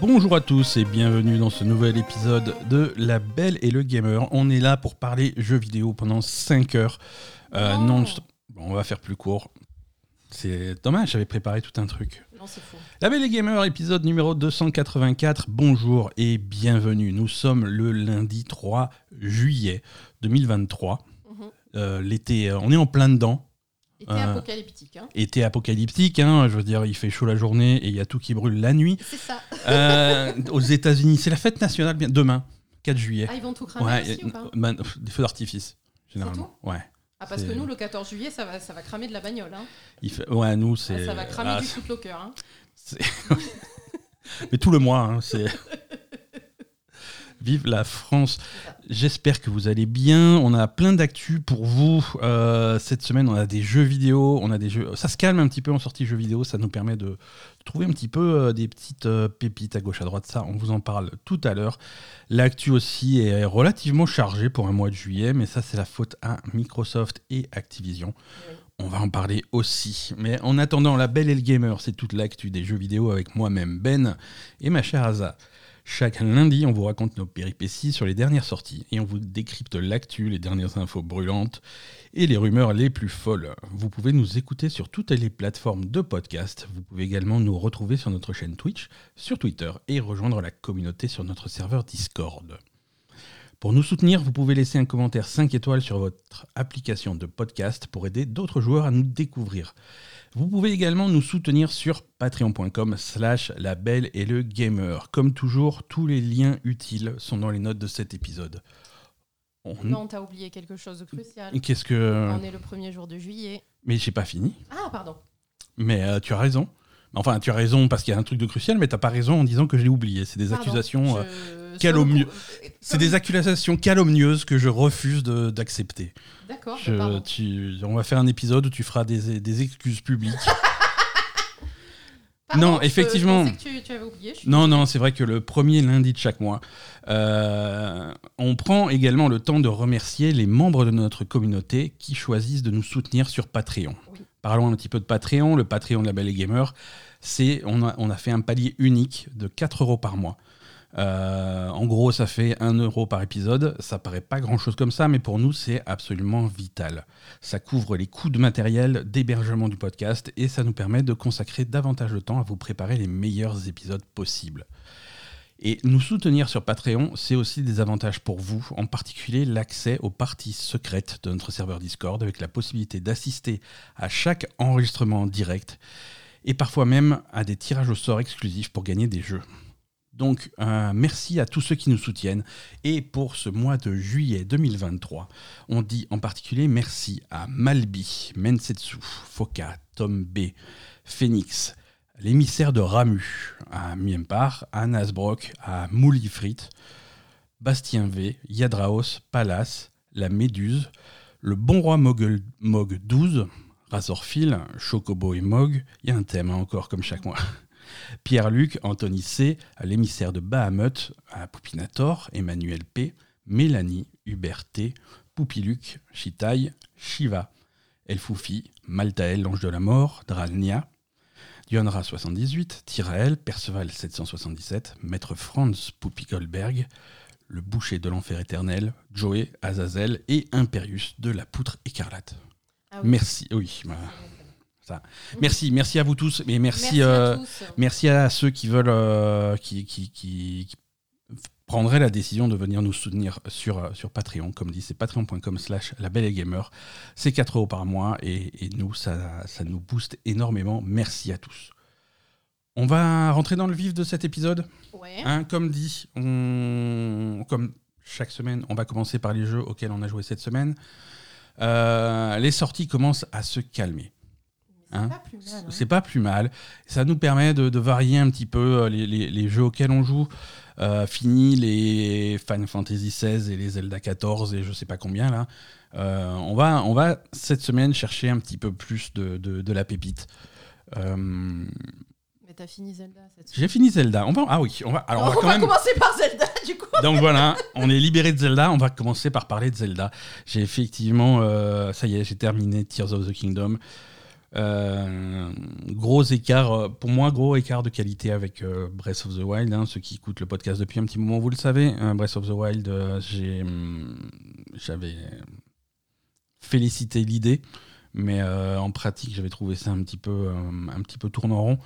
Bonjour à tous et bienvenue dans ce nouvel épisode de La Belle et le Gamer. On est là pour parler jeux vidéo pendant 5 heures. Euh, Oh. non, bon, on va faire plus court. C'est dommage, j'avais préparé tout un truc. Non, c'est faux. La Belle et Gamer, épisode numéro 284. Bonjour et bienvenue. Nous sommes le lundi 3 juillet 2023. Mhm. Euh, L'été, euh, on est en plein dedans. Été Euh. apocalyptique. Hein. Été apocalyptique, hein, je veux dire, il fait chaud la journée et il y a tout qui brûle la nuit. C'est ça. Euh, aux États-Unis, c'est la fête nationale bien, demain, 4 juillet. Ah, ils vont tout cramer Ouais, aussi ou pas? bah, pff, des feux d'artifice, généralement. Ouais. Ah, parce que nous, le 14 juillet, ça va, ça va cramer de la bagnole. Hein. Il fait... Ouais, nous, Ah, c'est. ça va cramer ah, du footlocker. Hein. Mais tout le mois, hein, c'est. Vive la France. J'espère que vous allez bien. On a plein d'actu pour vous. Euh, cette semaine, on a des jeux vidéo. On a des jeux. Ça se calme un petit peu en sortie jeux vidéo. Ça nous permet de trouver un petit peu euh, des petites euh, pépites à gauche à droite. Ça, on vous en parle tout à l'heure. L'actu aussi est relativement chargée pour un mois de juillet, mais ça, c'est la faute à Microsoft et Activision. On va en parler aussi. Mais en attendant, la belle et le gamer, c'est toute l'actu des jeux vidéo avec moi-même, Ben, et ma chère Asa. Chaque lundi, on vous raconte nos péripéties sur les dernières sorties et on vous décrypte l'actu, les dernières infos brûlantes et les rumeurs les plus folles. Vous pouvez nous écouter sur toutes les plateformes de podcast. Vous pouvez également nous retrouver sur notre chaîne Twitch, sur Twitter et rejoindre la communauté sur notre serveur Discord. Pour nous soutenir, vous pouvez laisser un commentaire 5 étoiles sur votre application de podcast pour aider d'autres joueurs à nous découvrir. Vous pouvez également nous soutenir sur patreon.com slash la belle et le gamer. Comme toujours, tous les liens utiles sont dans les notes de cet épisode. On- Non, t'as oublié quelque chose de crucial. Qu'est-ce que... On est le premier jour de juillet. Mais j'ai pas fini. Ah, pardon. Mais euh, tu as raison. Enfin, tu as raison parce qu'il y a un truc de crucial, mais t'as pas raison en disant que je l'ai oublié. C'est des Pardon. accusations... euh, Je- calomnie- sur le coup- C'est des accusations calomnieuses que je refuse d'accepter. D'accord, tu- on va faire un épisode où tu feras des, des excuses publiques. Pardon, non, effectivement. Je que tu, tu avais oublié. je non, non, c'est vrai que le premier lundi de chaque mois, euh, on prend également le temps de remercier les membres de notre communauté qui choisissent de nous soutenir sur Patreon. Oui. Parlons un petit peu de Patreon. Le Patreon de la Belle et Gamer, c'est on a, fait un palier unique de 4 euros par mois. Euh, en gros, ça fait 1 euro par épisode. Ça paraît pas grand chose comme ça, mais pour nous, c'est absolument vital. Ça couvre les coûts de matériel, d'hébergement du podcast et ça nous permet de consacrer davantage de temps à vous préparer les meilleurs épisodes possibles. Et nous soutenir sur Patreon, c'est aussi des avantages pour vous, en particulier l'accès aux parties secrètes de notre serveur Discord avec la possibilité d'assister à chaque enregistrement en direct et parfois même à des tirages au sort exclusifs pour gagner des jeux. Donc, euh, merci à tous ceux qui nous soutiennent. Et pour ce mois de juillet 2023, on dit en particulier merci à Malby, Mensetsu, Foka, Tom B, Phoenix, l'émissaire de Ramu, à Miempar, à Nasbrock, à Moulifrit, Bastien V, Yadraos, Palace, la Méduse, le bon roi Mogul, Mog 12, Razorfil, Chocobo et Mog, il y a un thème hein, encore comme chaque mois. Pierre-Luc, Anthony C, l'émissaire de Bahamut, à Poupinator, Emmanuel P, Mélanie, Hubert T, Poupiluc, Chitaï, Shiva, Elfoufi, Maltael, l'ange de la mort, Dralnia, Dionra 78, Tyrael, Perceval 777, Maître Franz Poupi Goldberg, le boucher de l'enfer éternel, Joey, Azazel et Imperius de la poutre écarlate. Ah oui. Merci, oui, bah, ça. Merci, merci à vous tous, et merci, Merci euh, à tous. Merci à ceux qui veulent, euh, qui, qui, qui- qui prendraient la décision de venir nous soutenir sur, euh, sur Patreon. Comme dit, c'est patreon.com slash la belle et gamer. C'est 4 euros par mois et, et nous, ça, ça nous booste énormément. Merci à tous. On va rentrer dans le vif de cet épisode. Ouais. Hein, comme dit, on, comme chaque semaine, on va commencer par les jeux auxquels on a joué cette semaine. Euh, les sorties commencent à se calmer. C'est Hein pas plus mal. hein. C'est pas plus mal. Ça nous permet de, de varier un petit peu euh, les, les- les jeux auxquels on joue. Euh, fini les Final Fantasy XVI et les Zelda 14 et je sais pas combien là. Euh, on, va, on va cette semaine chercher un petit peu plus de, de- de la pépite. Euh, Mais t'as fini Zelda cette J'ai fini Zelda. On va, ah oui, on va, alors on va on quand va même. commencer par Zelda, du coup. Donc voilà, on est libéré de Zelda. On va commencer par parler de Zelda. J'ai effectivement, ça y est, j'ai terminé Tears of the Kingdom. Euh, gros écart, euh, pour moi, gros écart de qualité avec euh, Breath of the Wild. hein. ceux qui écoutent le podcast depuis un petit moment, vous le savez. Breath of the Wild, hum, j'avais félicité l'idée, mais en pratique, j'avais trouvé ça un petit peu, un petit peu tournant rond.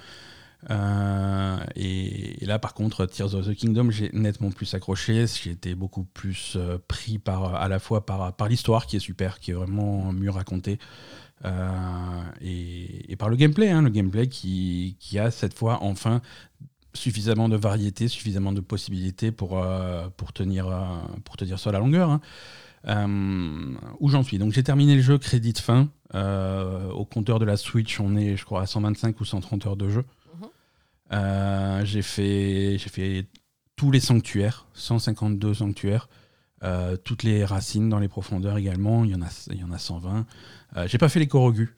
Et, là, par contre, Tears of the Kingdom, j'ai nettement plus accroché. J'ai été beaucoup plus pris par, à la fois par, par l'histoire qui est super, qui est vraiment mieux racontée, et, et par le gameplay, hein, le gameplay qui, qui a cette fois enfin suffisamment de variété, suffisamment de possibilités pour, euh, pour, tenir, euh, pour tenir ça à la longueur. hein. Euh, où j'en suis Donc j'ai terminé le jeu crédit de fin. Euh, au compteur de la Switch, on est, je crois, à 125 ou 130 heures de jeu. Mhm. Euh, j'ai fait, j'ai fait tous les sanctuaires, 152 sanctuaires, euh, toutes les racines dans les profondeurs également. Il y en a, il y en a 120. Euh, j'ai pas fait les Korogus.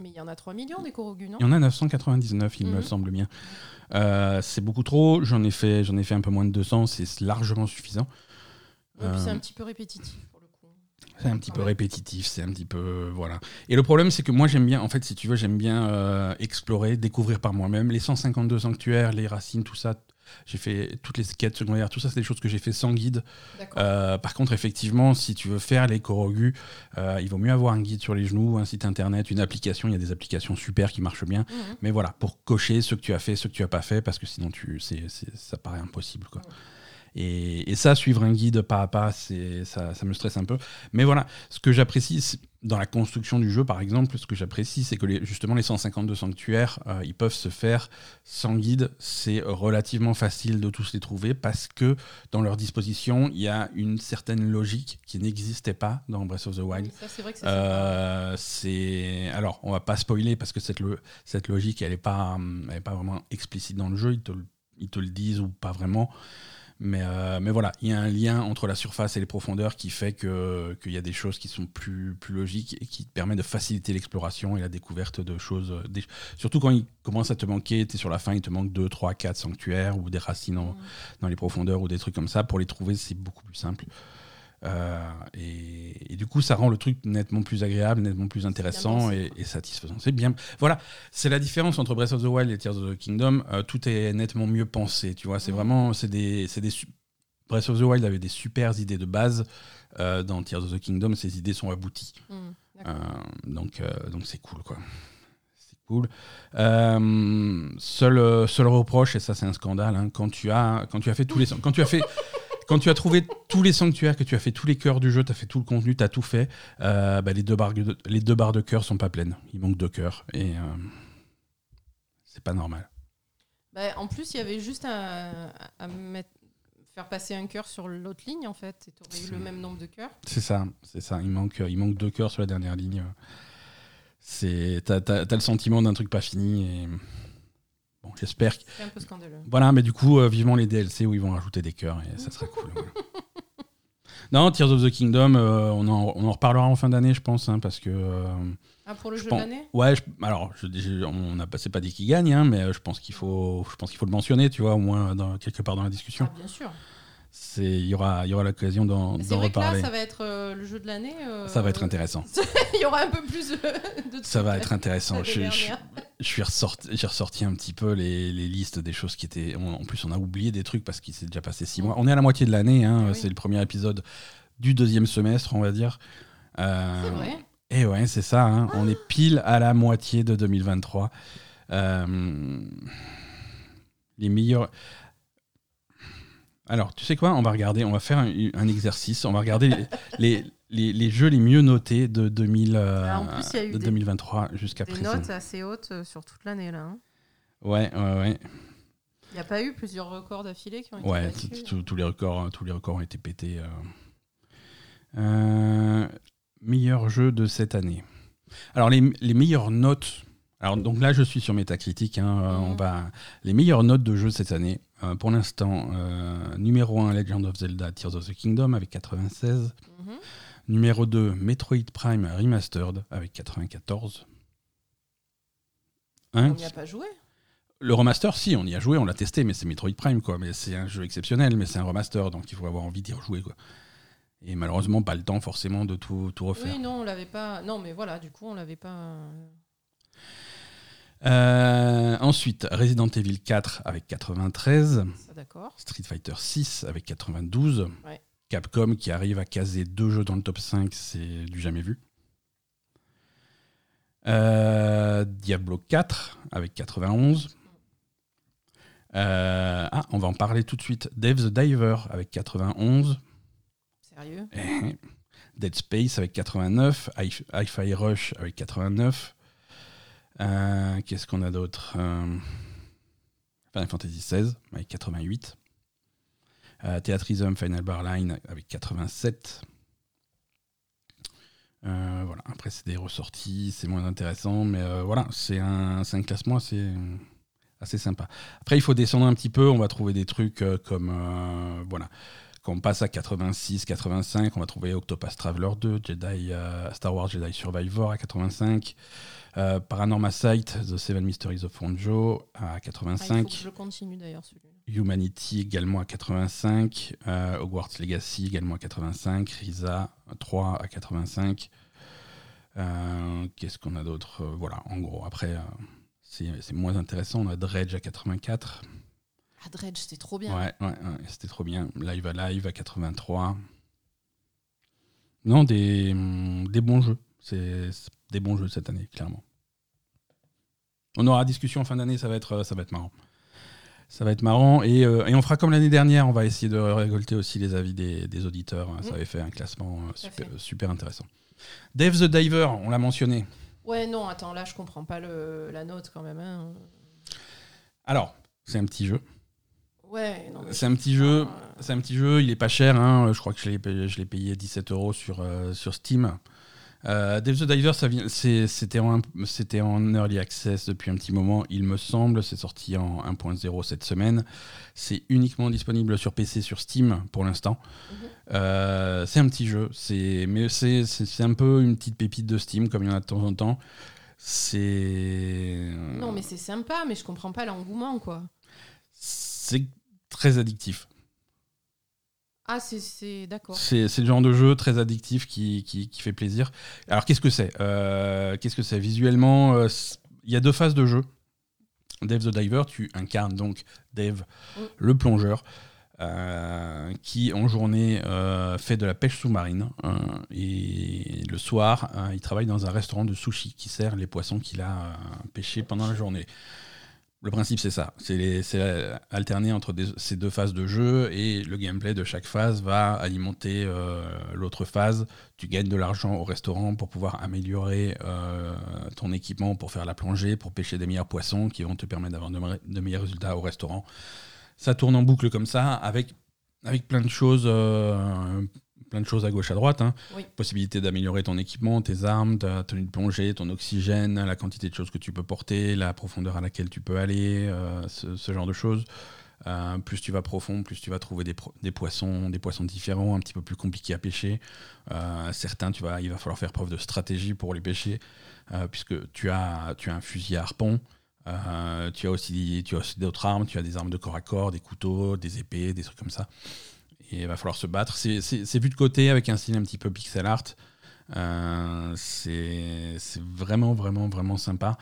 Mais il y en a 3 millions des Korogus, non? Il y en a 999, il me Mhm. semble bien. Euh, c'est beaucoup trop. J'en ai fait, j'en ai fait un peu moins de 200. C'est largement suffisant. Et puis c'est un petit peu répétitif pour le coup. C'est un petit peu répétitif, c'est un petit peu voilà. Et le problème, c'est que moi j'aime bien, en fait, si tu veux, j'aime bien euh, explorer, découvrir par moi-même les 152 sanctuaires, les racines, tout ça. J'ai fait toutes les quêtes secondaires, tout ça, c'est des choses que j'ai fait sans guide. Euh, par contre, effectivement, si tu veux faire les Korogus, euh, il vaut mieux avoir un guide sur les genoux, un site internet, une application. Il y a des applications super qui marchent bien. Mhm. Mais voilà, pour cocher ce que tu as fait, ce que tu as pas fait, parce que sinon tu, c'est, ça paraît impossible. Quoi. Et, et ça, suivre un guide pas à pas, ça, ça me stresse un peu. Mais voilà, ce que j'apprécie dans la construction du jeu, par exemple, ce que j'apprécie, c'est que les, justement les 152 sanctuaires, euh, ils peuvent se faire sans guide. C'est relativement facile de tous les trouver parce que dans leur disposition, il y a une certaine logique qui n'existait pas dans Breath of the Wild. Ça, c'est vrai que. Euh, c'est alors on va pas spoiler parce que cette, lo- cette logique elle est pas elle est pas vraiment explicite dans le jeu ils te, le- ils te le disent ou pas vraiment mais, euh, mais voilà il y a un lien entre la surface et les profondeurs qui fait que qu'il y a des choses qui sont plus, plus logiques et qui te permet de faciliter l'exploration et la découverte de choses euh, des- surtout quand il commence à te manquer tu es sur la fin il te manque 2, 3, 4 sanctuaires ou des racines en- Mhm. dans les profondeurs ou des trucs comme ça. Pour les trouver, c'est beaucoup plus simple. Euh, et, et du coup, ça rend le truc nettement plus agréable, nettement plus intéressant et, et satisfaisant. C'est bien. Voilà, c'est la différence entre Breath of the Wild et Tears of the Kingdom. Euh, tout est nettement mieux pensé. Tu vois, c'est vraiment, c'est des, c'est des. Breath of the Wild avait des super idées de base. Euh, dans Tears of the Kingdom, ces idées sont abouties. Euh, donc, donc c'est cool, quoi. C'est cool. Seul, seul reproche, et ça c'est un scandale, hein, quand tu as, quand tu as fait tous les, quand tu as fait, quand tu as trouvé tous les sanctuaires, que tu as fait tous les cœurs du jeu, tu as fait tout le contenu, tu as tout fait, euh, bah, les deux barres de, les deux barres de cœur sont pas pleines. Il manque deux cœurs et euh, c'est pas normal. Bah, en plus, il y avait juste à, à mettre- faire passer un cœur sur l'autre ligne, en fait, et tu aurais eu le même nombre de cœurs. C'est ça, c'est ça. Il manque, il manque deux cœurs sur la dernière ligne. T'as, t'as le sentiment d'un truc pas fini et bon, j'espère que C'est un peu scandaleux. Voilà, mais du coup, euh, vivement les DLC où ils vont rajouter des cœurs et ça sera cool. voilà. Non, Tears of the Kingdom, euh, on, en, on en reparlera en fin d'année, je pense, hein, parce que. euh, Ah, pour le je jeu pense- de l'année ouais, je- alors, je, je- on n'a pas, c'est pas dit qui gagne, hein, mais je pense qu'il faut, je pense qu'il faut le mentionner, tu vois, au moins dans, quelque part dans la discussion. Ah, bien sûr. C'est, il y aura, il y aura l'occasion d'en, vrai que là, reparler. ça va être euh, le jeu de l'année. euh, Ça va être intéressant. il y aura un peu plus de. de Ça va être intéressant. Je, je- je suis ressorti, j'ai ressorti un petit peu les, les listes des choses qui étaient. on- en plus, on a oublié des trucs parce qu'il s'est déjà passé six mois. On est à la moitié de l'année. hein, Ah oui. C'est le premier épisode du deuxième semestre, on va dire. Euh, C'est vrai. Et ouais, c'est ça. hein, On est pile à la moitié de 2023. Euh, les meilleurs. Alors, tu sais quoi On va regarder, on va faire un, un exercice. On va regarder les, les, les- les jeux les mieux notés de, 2000, euh, Ah, en plus, il y a eu de des- 2023 jusqu'à Des présent. notes assez hautes euh, sur toute l'année, là. hein. Ouais, ouais, ouais. Il n'y a pas eu plusieurs records d'affilée qui ont été Ouais, battus tout- tous les records, tous les records ont été pétés. euh. Euh, meilleur jeu de cette année. Alors les, les meilleures notes. Alors donc là je suis sur Metacritic. hein, euh, Mhm. on va les meilleures notes de jeu cette année. Euh, pour l'instant, euh, numéro 1 Legend of Zelda Tears of the Kingdom avec 96. Mhm. Numéro 2 Metroid Prime Remastered avec 94. Hein On n'y a pas joué. le remaster, si, on y a joué, on l'a testé, mais c'est Metroid Prime, quoi. Mais c'est un jeu exceptionnel, mais c'est un remaster, donc il faut avoir envie d'y rejouer, quoi. Et malheureusement, pas le temps forcément de tout, tout refaire. Oui, non, on l'avait pas. Non, mais voilà, du coup, on l'avait pas. Euh, ensuite, Resident Evil 4 avec 93. Ça, d'accord. Street Fighter 6 avec 92. Ouais. Capcom qui arrive à caser deux jeux dans le top 5, c'est du jamais vu. Euh, Diablo 4 avec 91. Euh, ah, on va en parler tout de suite. Dave the Diver avec 91. Sérieux? Eh, Dead Space avec 89. Hi- Hi-Fi Rush avec 89. Euh, Qu'est-ce qu'on a d'autre Euh, Final Fantasy XVI avec 88. Euh, Theatrism Final Bar Line avec 87. Euh, voilà. Après, c'est des ressorties, c'est moins intéressant, mais voilà, c'est un, classement assez, assez sympa. Après, il faut descendre un petit peu, on va trouver des trucs comme. voilà. Quand on passe à 86, 85, on va trouver Octopath Traveler 2, Jedi, Star Wars Jedi Survivor à 85, euh, Paranormal Sight, The Seven Mysteries of Fonjo à Ah, Il faut 85, que je continue d'ailleurs, celui-là. Humanity également à 85, euh, Hogwarts Legacy également à 85, Risa 3 à 85. Euh, Qu'est-ce qu'on a d'autre? Euh, Voilà, en gros, après, c'est c'est moins intéressant. On a Dredge à 84. Ah, Dredge, c'était trop bien. Ouais, ouais, ouais, c'était trop bien. Live à live à 83. Non, des, des bons jeux. C'est c'est des bons jeux cette année, clairement. On aura discussion en fin d'année, ça va être, euh, ça va être marrant. Ça va être marrant et, euh, et on fera comme l'année dernière, on va essayer de récolter aussi les avis des, des auditeurs. Ça Mm. avait fait un classement euh, super, super intéressant. Dave the Diver, on l'a mentionné. Ouais, non, attends, là, je comprends pas le, la note quand même. hein. Alors, c'est un petit jeu. Ouais, C'est un petit jeu. C'est un petit jeu, il est pas cher, hein. je crois que je l'ai payé, je payé 17 euros sur, euh, sur Steam. Euh, Dave the Diver, c'était en, early access depuis un petit moment, il me semble. C'est sorti en 1.0 cette semaine. C'est uniquement disponible sur PC, sur Steam pour l'instant. Mhm. Euh, c'est un petit jeu, c'est, mais c'est, un peu une petite pépite de Steam, comme il y en a de temps en temps. C'est. Non, mais c'est sympa, mais je comprends pas l'engouement, quoi. C'est très addictif. Ah, c'est- d'accord. C'est le genre de jeu très addictif qui, qui, qui fait plaisir. Alors qu'est-ce que c'est? Euh, Qu'est-ce que c'est? Visuellement, euh, il y a deux phases de jeu. Dave the Diver, tu incarnes donc Dave, le plongeur, euh, qui en journée fait de la pêche sous-marine. et le soir, il travaille dans un restaurant de sushi qui sert les poissons qu'il a pêchés pendant la journée. Le principe, c'est ça. C'est alterner entre ces deux phases de jeu et le gameplay de chaque phase va alimenter euh, l'autre phase. Tu gagnes de l'argent au restaurant pour pouvoir améliorer euh, ton équipement pour faire la plongée, pour pêcher des meilleurs poissons qui vont te permettre d'avoir de meilleurs résultats au restaurant. Ça tourne en boucle comme ça avec, avec plein de choses. euh, plein de choses à gauche à droite. hein. Oui. Possibilité d'améliorer ton équipement, tes armes, ta tenue de plongée, ton oxygène, la quantité de choses que tu peux porter, la profondeur à laquelle tu peux aller, euh, ce, ce genre de choses. Euh, plus tu vas profond, plus tu vas trouver des, poissons, des poissons différents, un petit peu plus compliqués à pêcher. Euh, certains, tu vas, il va falloir faire preuve de stratégie pour les pêcher, puisque tu as, tu as un fusil à harpon. tu as aussi, tu as aussi d'autres armes, tu as des armes de corps à corps, des couteaux, des épées, des trucs comme ça. Il va falloir se battre. C'est- vu de côté avec un style un petit peu pixel art. Euh, c'est vraiment, vraiment, vraiment sympa.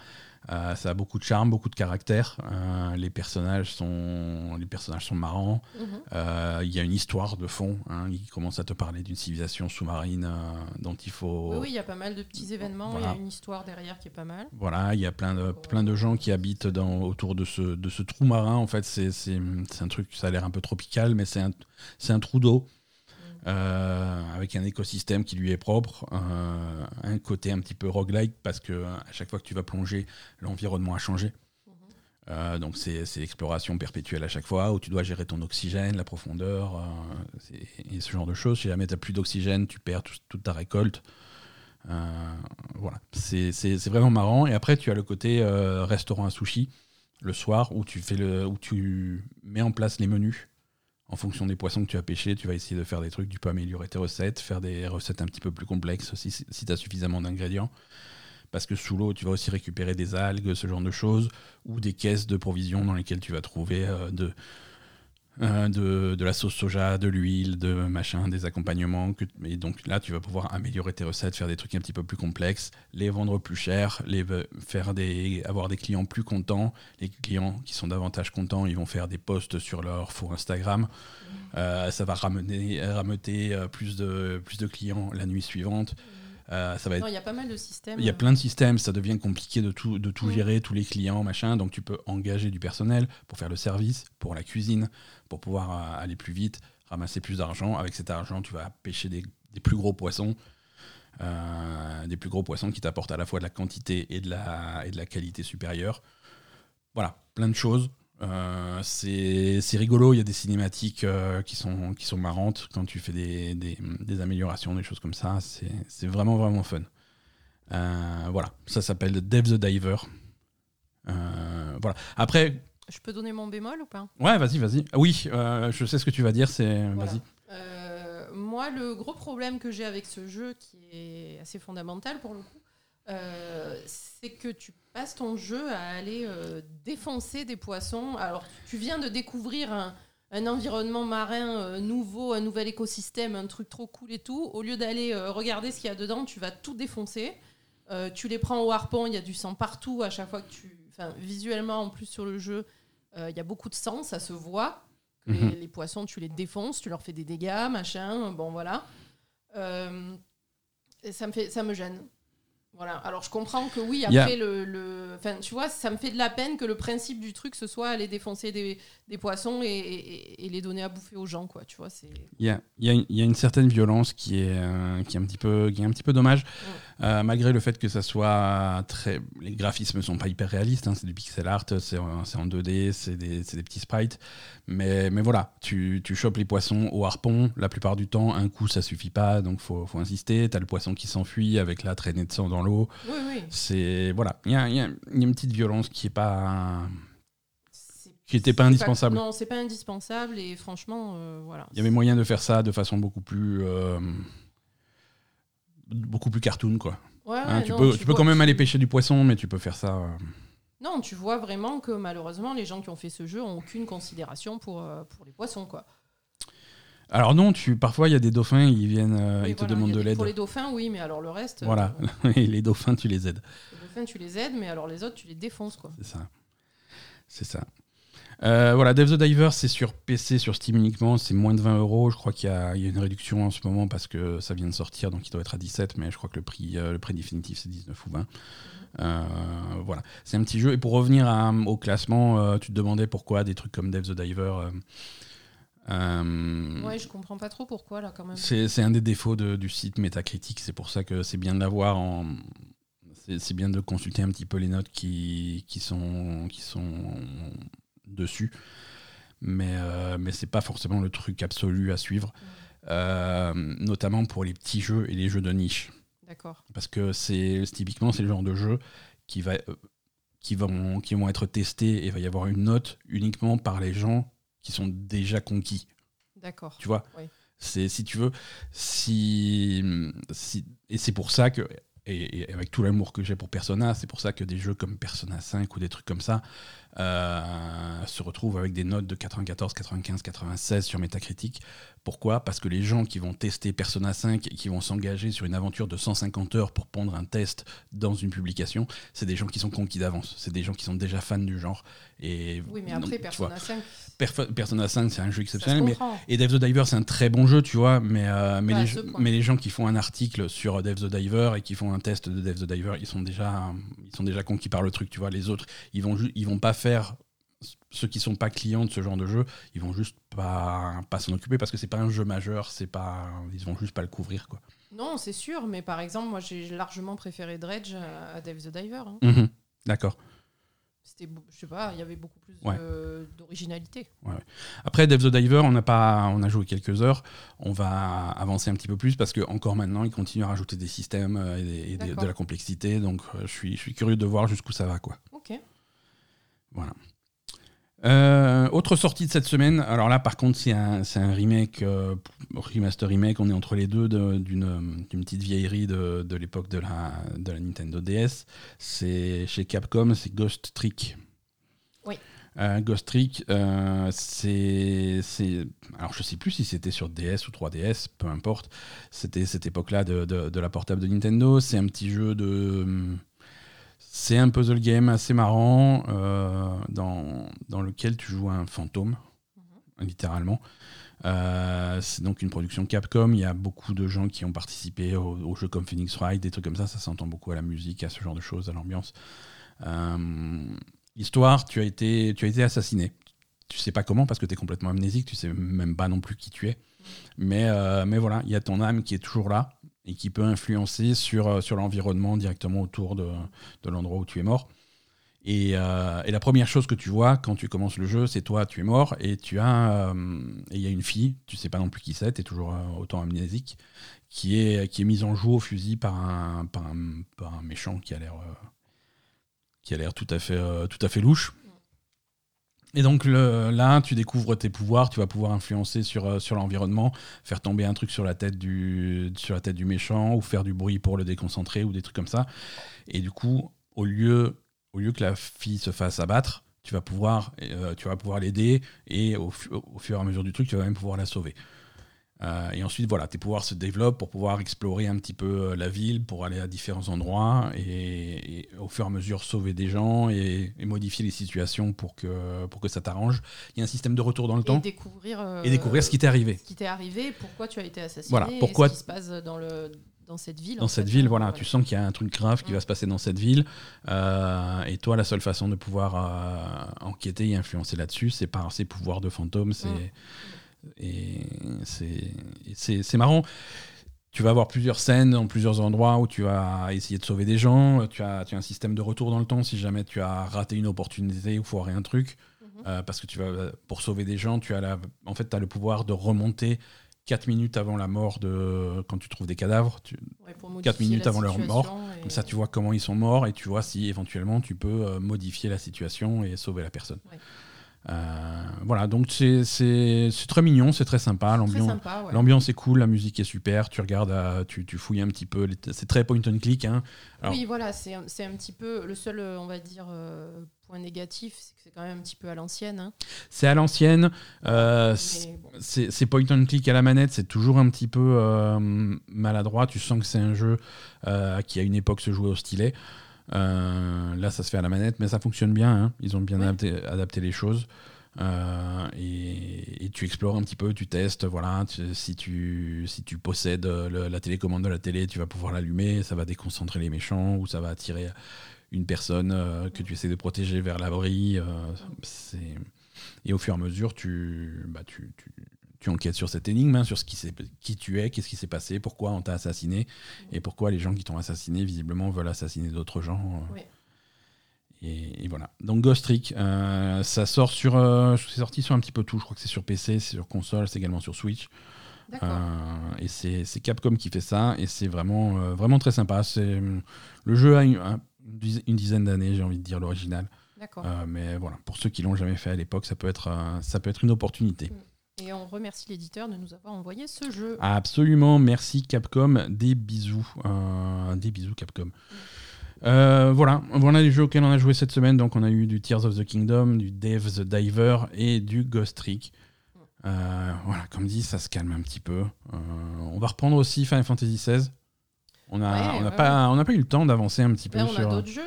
Euh, ça a beaucoup de charme, beaucoup de caractère. Euh, les, personnages sont, les personnages sont marrants. Mhm. Euh, Il y a une histoire de fond. Hein, il commence à te parler d'une civilisation sous-marine dont il faut. Oui, oui, il y a pas mal de petits événements. Il Voilà. y a une histoire derrière qui est pas mal. Voilà, il y a plein de, plein de gens qui habitent dans, autour de ce, de ce trou marin. En fait, c'est un truc, ça a l'air un peu tropical, mais c'est un, c'est un trou d'eau euh, avec un écosystème qui lui est propre. euh, un côté un petit peu roguelike parce que à chaque fois que tu vas plonger, l'environnement a changé. Euh, donc c'est l'exploration perpétuelle à chaque fois où tu dois gérer ton oxygène, la profondeur euh, et ce genre de choses. Si jamais tu n'as plus d'oxygène, tu perds tout- toute ta récolte. Euh, voilà, c'est vraiment marrant. Et après, tu as le côté euh, restaurant à sushi le soir où tu, fais le, où tu mets en place les menus. En fonction des poissons que tu as pêchés, tu vas essayer de faire des trucs, tu peux améliorer tes recettes, faire des recettes un petit peu plus complexes si, tu as suffisamment d'ingrédients. Parce que sous l'eau, tu vas aussi récupérer des algues, ce genre de choses, ou des caisses de provisions dans lesquelles tu vas trouver euh, de, euh, de, de la sauce soja, de l'huile, de machin, des accompagnements. Et donc là, tu vas pouvoir améliorer tes recettes, faire des trucs un petit peu plus complexes, les vendre plus cher, les, faire des, avoir des clients plus contents. Les clients qui sont davantage contents, ils vont faire des posts sur leur four Instagram. Euh, ça va ramener, rameuter euh, plus de, plus de clients la nuit suivante. Euh, ça va être... il y a pas mal de systèmes. Il y a plein de systèmes, ça devient compliqué de tout, de tout gérer, tous les clients, machin. Donc tu peux engager du personnel pour faire le service, pour la cuisine, pour pouvoir euh, aller plus vite, ramasser plus d'argent. Avec cet argent, tu vas pêcher des, des plus gros poissons. Euh, des plus gros poissons qui t'apportent à la fois de la quantité et de la, et de la qualité supérieure. Voilà, plein de choses. Euh, c'est rigolo, il y a des cinématiques euh, qui, sont, qui sont marrantes quand tu fais des, des, des améliorations, des choses comme ça. C'est vraiment, vraiment fun. Euh, voilà, ça s'appelle Dev the Diver. voilà. Après. Je peux donner mon bémol ou pas? Ouais, vas-y, vas-y. Oui, je sais ce que tu vas dire, c'est. Vas-y. moi, le gros problème que j'ai avec ce jeu, qui est assez fondamental pour le coup, c'est que tu passes ton jeu à aller euh, défoncer des poissons. Alors, tu viens de découvrir un, environnement marin euh, nouveau, un nouvel écosystème, un truc trop cool et tout. Au lieu d'aller euh, regarder ce qu'il y a dedans, tu vas tout défoncer. tu les prends au harpon, il y a du sang partout à chaque fois que tu. Enfin, visuellement, en plus sur le jeu, il y a beaucoup de sang, ça se voit. Les, mhm. les, poissons, tu les défonces, tu leur fais des dégâts, machin. Bon, voilà. et ça me, fait, ça me gêne. Voilà. Alors je comprends que oui, après le, Enfin, tu vois, ça me fait de la peine que le principe du truc ce soit aller défoncer des, des poissons et, et, les donner à bouffer aux gens, quoi. Tu vois, c'est. Il y a, y, a, y a, une certaine violence qui est, euh, qui est un petit peu, qui est un petit peu dommage, euh, malgré le fait que ça soit très. Les graphismes sont pas hyper réalistes, hein, c'est du pixel art, c'est en 2D, c'est des, des, petits sprites, mais, mais voilà, tu, tu chopes les poissons au harpon. La plupart du temps, un coup ça suffit pas, donc faut, faut insister. T'as le poisson qui s'enfuit avec la traînée de sang dans l'eau. Oui, oui. C'est voilà, il y a, y a, une petite violence qui est pas qui n'était pas indispensable. non, c'est pas indispensable et franchement, euh, voilà. Il y avait moyen de faire ça de façon beaucoup plus, euh, beaucoup plus cartoon, quoi. Ouais, hein, tu, peux, tu, peux, quand même aller pêcher du poisson, mais tu peux faire ça. Euh. Non, tu vois vraiment que malheureusement, les gens qui ont fait ce jeu ont aucune considération pour, pour les poissons, quoi. Alors non, tu parfois il y a des dauphins, ils viennent, ils te demandent de l'aide. Pour les dauphins, oui, mais alors le reste. Voilà, les dauphins, tu les aides. Les dauphins, tu les aides, mais alors les autres, tu les défonces, quoi. C'est ça. C'est ça. Euh, voilà, Dev the Diver, c'est sur PC, sur Steam uniquement, c'est moins de 20 euros. Je crois qu'il y, a une réduction en ce moment parce que ça vient de sortir, donc il doit être à 17, mais je crois que le prix, euh, le prix définitif c'est 19 ou 20. Euh, voilà, c'est un petit jeu. Et pour revenir au classement, tu te demandais pourquoi des trucs comme Dev the Diver. Ouais, je comprends pas trop pourquoi là quand même. C'est un des défauts du site Metacritic, c'est pour ça que c'est bien de l'avoir en. C'est bien de consulter un petit peu les notes qui, qui, sont, qui sont dessus. Mais, euh, mais c'est pas forcément le truc absolu à suivre. Euh, notamment pour les petits jeux et les jeux de niche. D'accord. Parce que c'est typiquement c'est le genre de jeu qui va euh, qui vont qui vont être testés et il va y avoir une note uniquement par les gens qui sont déjà conquis. D'accord. Tu vois. C'est si tu veux si, si et c'est pour ça que et, avec tout l'amour que j'ai pour Persona, c'est pour ça que des jeux comme Persona 5 ou des trucs comme ça euh, se retrouvent avec des notes de 94, 95, 96 sur Metacritic. Pourquoi? Parce que les gens qui vont tester Persona 5 et qui vont s'engager sur une aventure de 150 heures pour pondre un test dans une publication, c'est des gens qui sont conquis d'avance. C'est des gens qui sont déjà fans du genre. Et oui, mais après, Persona 5. Persona 5, c'est un jeu exceptionnel. Mais, et Dev the Diver, c'est un très bon jeu, tu vois. Mais, euh, mais, les, mais les gens qui font un article sur Dev the Diver et qui font un test de Dev the Diver, ils sont déjà, ils sont déjà conquis par le truc, tu vois. Les autres, ils vont, ils vont pas faire ceux qui sont pas clients de ce genre de jeu, ils vont juste pas, pas s'en occuper parce que c'est pas un jeu majeur, c'est pas, ils vont juste pas le couvrir quoi. Non, c'est sûr, mais par exemple, moi j'ai largement préféré Dredge à Dave the Diver. Hein. Mhm. D'accord. C'était, je sais pas, il y avait beaucoup plus d'originalité. Après Dave the Diver, on a pas, on a joué quelques heures. On va avancer un petit peu plus parce que encore maintenant, il continue à rajouter des systèmes euh, et, de la complexité. Donc, euh, je suis, je suis curieux de voir jusqu'où ça va quoi. Ok. Voilà. Euh, autre sortie de cette semaine, alors là par contre c'est un, un, remake, euh, remaster remake, on est entre les deux d'une petite vieillerie de, de l'époque de la, de la Nintendo DS. C'est chez Capcom, c'est Ghost Trick. Oui. Euh, Ghost Trick, c'est, c'est. Alors, je sais plus si c'était sur DS ou 3DS, peu importe. C'était cette époque-là de- de la portable de Nintendo. C'est un petit jeu de. C'est un puzzle game assez marrant euh, dans, dans lequel tu joues un fantôme, littéralement. Euh, c'est donc une production Capcom. Il y a beaucoup de gens qui ont participé au, au jeu comme Phoenix Wright, des trucs comme ça. Ça s'entend beaucoup à la musique, à ce genre de choses, à l'ambiance. Euh, Histoire, tu as été, tu as été assassiné. Tu sais pas comment parce que tu es complètement amnésique, tu sais même pas non plus qui tu es. Mais, euh, mais voilà, il y a ton âme qui est toujours là et qui peut influencer sur, euh, sur l'environnement directement autour de, de l'endroit où tu es mort. Et, euh, et la première chose que tu vois quand tu commences le jeu, c'est toi, tu es mort et tu as euh, il y a une fille, tu sais pas non plus qui c'est, tu es toujours autant amnésique, qui est, qui est mise en joue au fusil par un, par un, méchant qui a l'air tout tout à fait louche. Et donc là, tu découvres tes pouvoirs, tu vas pouvoir influencer sur, euh, l'environnement, faire tomber un truc sur la, tête du, méchant, ou faire du bruit pour le déconcentrer, ou des trucs comme ça. Et du coup, au lieu, au lieu que la fille se fasse abattre, tu vas pouvoir, euh, pouvoir l'aider, et au fur et à mesure du truc, tu vas même pouvoir la sauver. Euh, et ensuite, voilà, tes pouvoirs se développent pour pouvoir explorer un petit peu euh, la ville, pour aller à différents endroits et, et au fur et à mesure sauver des gens et, et modifier les situations pour que, pour que ça t'arrange. Il y a un système de retour dans le Et temps découvrir, euh, et découvrir ce qui t'est arrivé. ce qui t'est arrivé, pourquoi tu as été assassiné, Voilà, et pourquoi- ce qui se passe dans, le, dans cette ville. Dans cette fait, ville, hein, voilà, tu sens qu'il y a un truc grave qui Mm. va se passer dans cette ville. euh, et toi, la seule façon de pouvoir euh, enquêter et influencer là-dessus, c'est par ces pouvoirs de fantôme. C'est Mm. Et c'est marrant. Tu vas avoir plusieurs scènes dans plusieurs endroits où tu vas essayer de sauver des gens. Tu as, tu as un système de retour dans le temps si jamais tu as raté une opportunité ou foiré un truc. Mhm. Euh, parce que tu vas, pour sauver des gens, tu as la, en fait, as le pouvoir de remonter 4 minutes avant la mort de quand tu trouves des cadavres. Tu, Ouais, pour quatre modifier minutes la avant leur mort, et- comme ça, tu vois comment ils sont morts et tu vois si éventuellement tu peux euh, modifier la situation et sauver la personne. Ouais. Euh, voilà, donc c'est très mignon, c'est très sympa. L'ambiance ouais. l'ambiance est cool, la musique est super. Tu regardes, euh, tu, tu fouilles un petit peu. C'est très point and click. Hein. Alors- Oui, voilà, c'est un- c'est un petit peu le seul, euh, on va dire, euh, point négatif, c'est que c'est quand même un petit peu à l'ancienne. hein. C'est à l'ancienne. euh, c'est- bon, point and click à la manette, c'est toujours un petit peu maladroit. Tu sens que c'est un jeu qui à une époque se jouait au stylet. Euh, là, ça se fait à la manette, mais ça fonctionne bien. hein. Ils ont bien Ouais. adapté, adapté les choses. Euh, et, et tu explores un petit peu, tu testes. Voilà, tu- si, tu, si tu possèdes euh, le- la télécommande de la télé, tu vas pouvoir l'allumer. Ça va déconcentrer les méchants ou ça va attirer une personne euh, que tu essaies de protéger vers l'abri. et au fur et à mesure, tu, bah, tu, tu, tu enquêtes sur cette énigme, hein, sur ce qui, qui tu es, qu'est-ce qui s'est passé, pourquoi on t'a assassiné, et pourquoi les gens qui t'ont assassiné, visiblement, veulent assassiner d'autres gens. euh. Oui. Et, et voilà. Donc Ghost Trick, euh, ça sort sur, euh, c'est sorti sur un petit peu tout. Je crois que c'est sur PC, c'est sur console, c'est également sur Switch. D'accord. Euh, et c'est Capcom qui fait ça, et c'est vraiment, vraiment très sympa. C'est le jeu a une, un- une dizaine- d'années, j'ai envie de dire l'original. D'accord. Mais voilà, pour ceux qui l'ont jamais fait à l'époque, ça peut être, ça peut être une opportunité. Et on remercie l'éditeur de nous avoir envoyé ce jeu. Absolument, merci Capcom, des bisous, euh, des bisous Capcom. Euh, voilà, voilà les jeux auxquels on a joué cette semaine. Donc on a eu du Tears of the Kingdom, du Dave the Diver et du Ghost Trick. Euh, voilà, comme dit, ça se calme un petit peu. On va reprendre aussi Final Fantasy XVI. On a, Ouais, n'a ouais, pas, on pas eu le temps d'avancer un petit peu on a sur. d'autres jeux.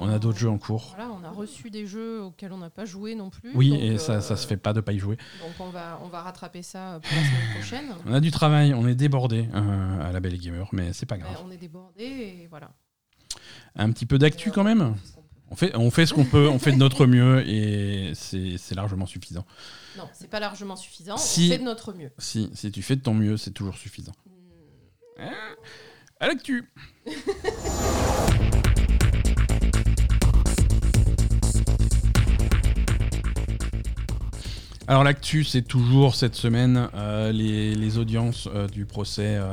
On a, a d'autres jeux en cours. Voilà, on a reçu des jeux auxquels on n'a pas joué non plus. Oui, donc, et ça, euh, ça se fait pas de pas y jouer. Donc on va, on va rattraper ça pour la semaine prochaine. On a du travail, on est débordé euh, à la Belle Gamer, mais c'est pas grave. On est débordé et voilà. Un petit peu d'actu quand euh, même? on fait ce qu'on peut. On fait, ce qu'on peut, on fait de notre mieux et c'est c'est largement suffisant. Non, c'est pas largement suffisant. Si. On fait de notre mieux. Si, si tu fais de ton mieux, c'est toujours suffisant. Hmm, À l'actu Alors l'actu, c'est toujours cette semaine euh, les, les audiences euh, du procès. euh,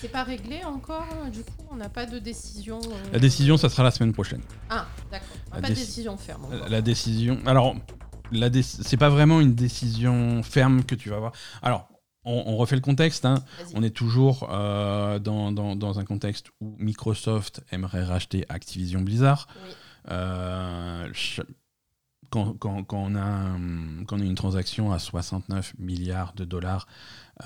C'est pas réglé encore. Du coup, on n'a pas de décision. euh, la décision, ça sera la semaine prochaine. Ah, d'accord. La Pas de déci- décision ferme. encore. La décision. Alors, dé- c'est pas vraiment une décision ferme que tu vas avoir. Alors, on, on refait le contexte. hein. On est toujours euh, dans, dans- dans un contexte où Microsoft aimerait racheter Activision Blizzard. Oui. Euh, ch- quand, quand, quand on a un- quand on a une transaction à 69 milliards de dollars,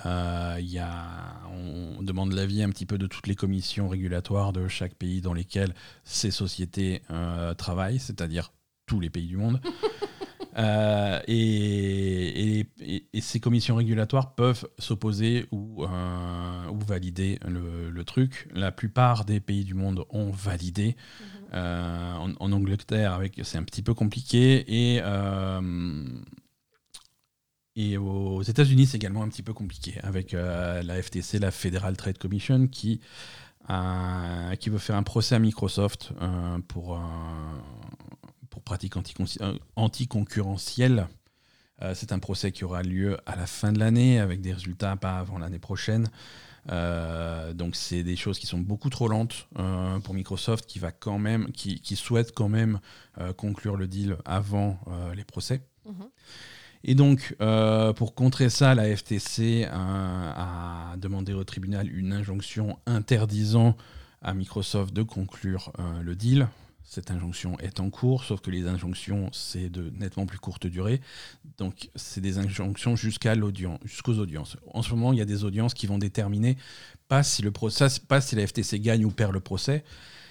euh, y a, on demande l'avis un petit peu de toutes les commissions régulatoires de chaque pays dans lesquels ces sociétés travaillent, c'est-à-dire tous les pays du monde. Euh, et, ces commissions régulatoires peuvent s'opposer ou, euh, valider le, truc. La plupart des pays du monde ont validé. Euh, en, Angleterre, c'est un petit peu compliqué. Et, aux États-Unis, c'est également un petit peu compliqué, avec la FTC, la Federal Trade Commission, qui, veut faire un procès à Microsoft pour pratique euh, anticoncurrentielle. Euh, c'est un procès qui aura lieu à la fin de l'année, avec des résultats pas avant l'année prochaine. Euh, donc c'est des choses qui sont beaucoup trop lentes euh, pour Microsoft, qui va quand même, qui, qui souhaite quand même conclure le deal avant les procès. Mhm. Et donc, euh, pour contrer ça, la FTC a, a demandé au tribunal une injonction interdisant à Microsoft de conclure euh, le deal. Cette injonction est en cours, sauf que les injonctions, c'est de nettement plus courte durée. Donc, c'est des injonctions jusqu'à l'audience, jusqu'aux audiences. En ce moment, il y a des audiences qui vont déterminer pas si, le procès, pas si la FTC gagne ou perd le procès,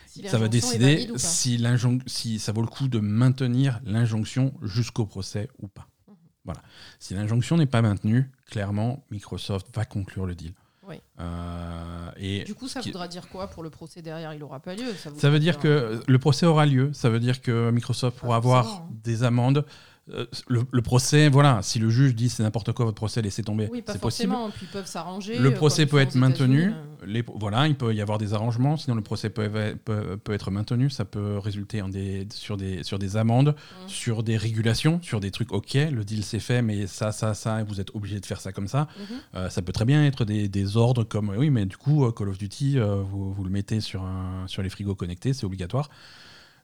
Si ça va décider si, si ça vaut le coup de maintenir l'injonction jusqu'au procès ou pas. Mhm. Voilà. Si l'injonction n'est pas maintenue, clairement, Microsoft va conclure le deal. Oui. Euh, et Du coup, ça qui- voudra dire quoi pour le procès derrière? Il aura pas lieu. Ça, veut dire que le procès aura lieu. Ça veut dire que Microsoft pourra Pas avoir hein. des amendes. Euh, le, le procès, voilà, si le juge dit c'est n'importe quoi votre procès, laissez tomber. Oui, c'est possible. Puis ils peuvent s'arranger. Le euh, procès peut être maintenu. Euh. Les, voilà, il peut y avoir des arrangements. Sinon, le procès peut, peut, peut être maintenu. Ça peut résulter en des, sur, des, sur des amendes, Mhm. sur des régulations, sur des trucs. Ok, le deal c'est fait, mais ça, ça, ça, vous êtes obligé de faire ça comme ça. Euh, ça peut très bien être des, des ordres comme oui, mais du coup, Call of Duty, euh, vous, vous le mettez sur, un, sur les frigos connectés, c'est obligatoire.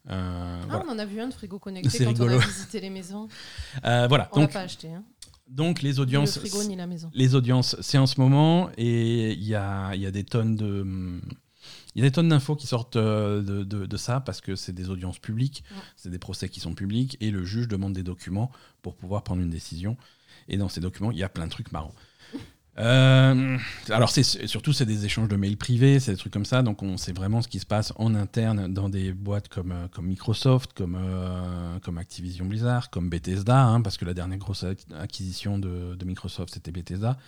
Euh, Ah, voilà. on en a vu un de frigo connecté quand rigolo. on a visité les maisons. Euh, voilà. On Donc, pas acheté. Hein. donc les Ni le audiences. frigo ni la maison. Les audiences, c'est en ce moment et il y a, y a des tonnes de. Il y a des tonnes d'infos qui sortent euh, de, de- de ça parce que c'est des audiences publiques, Ouais. c'est des procès qui sont publics et le juge demande des documents pour pouvoir prendre une décision. Et dans ces documents, il y a plein de trucs marrants. Euh, alors c'est surtout c'est des échanges de mails privés, c'est des trucs comme ça, donc on sait vraiment ce qui se passe en interne dans des boîtes comme, euh, comme Microsoft, comme, euh, comme Activision Blizzard, comme Bethesda, hein, parce que la dernière grosse ac- acquisition de, de Microsoft c'était Bethesda,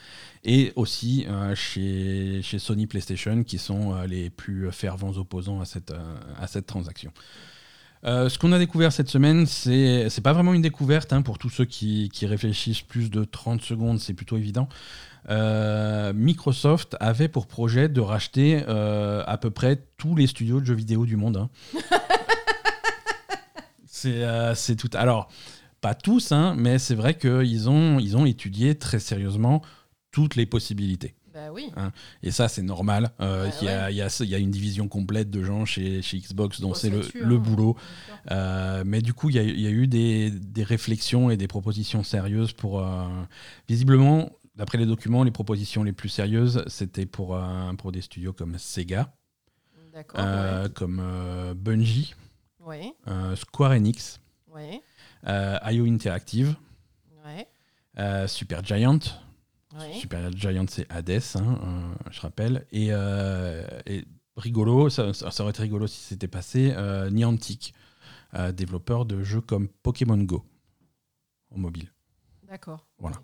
et aussi chez, chez Sony PlayStation qui sont les plus fervents opposants à cette, à cette transaction. Ce qu'on a découvert cette semaine, c'est pas vraiment une découverte hein, pour tous ceux qui, qui réfléchissent plus de 30 secondes, c'est plutôt évident. Euh, Microsoft avait pour projet de racheter euh, à peu près tous les studios de jeux vidéo du monde. hein. c'est euh, c'est tout. Alors, pas tous, hein, mais c'est vrai qu'ils ont, ils ont étudié très sérieusement toutes les possibilités. Bah oui. Et ça, c'est normal. Euh, Ouais, il y, a, il y a- il y a une division complète de gens chez, chez Xbox dont c'est le, hein. boulot. Euh, mais du coup, il y a, il y a eu des, des réflexions et des propositions sérieuses pour. euh, visiblement, d'après les documents, les propositions les plus sérieuses, c'était pour, pour des studios comme Sega, euh, comme euh, Bungie, Ouais. euh, Square Enix, Ouais. IO Interactive, Super Giant. Super Giant, c'est Hades, hein, je rappelle. Et, et rigolo, ça, aurait été rigolo si c'était passé, euh, Niantic, euh, développeur de jeux comme Pokémon Go au mobile. D'accord. Voilà.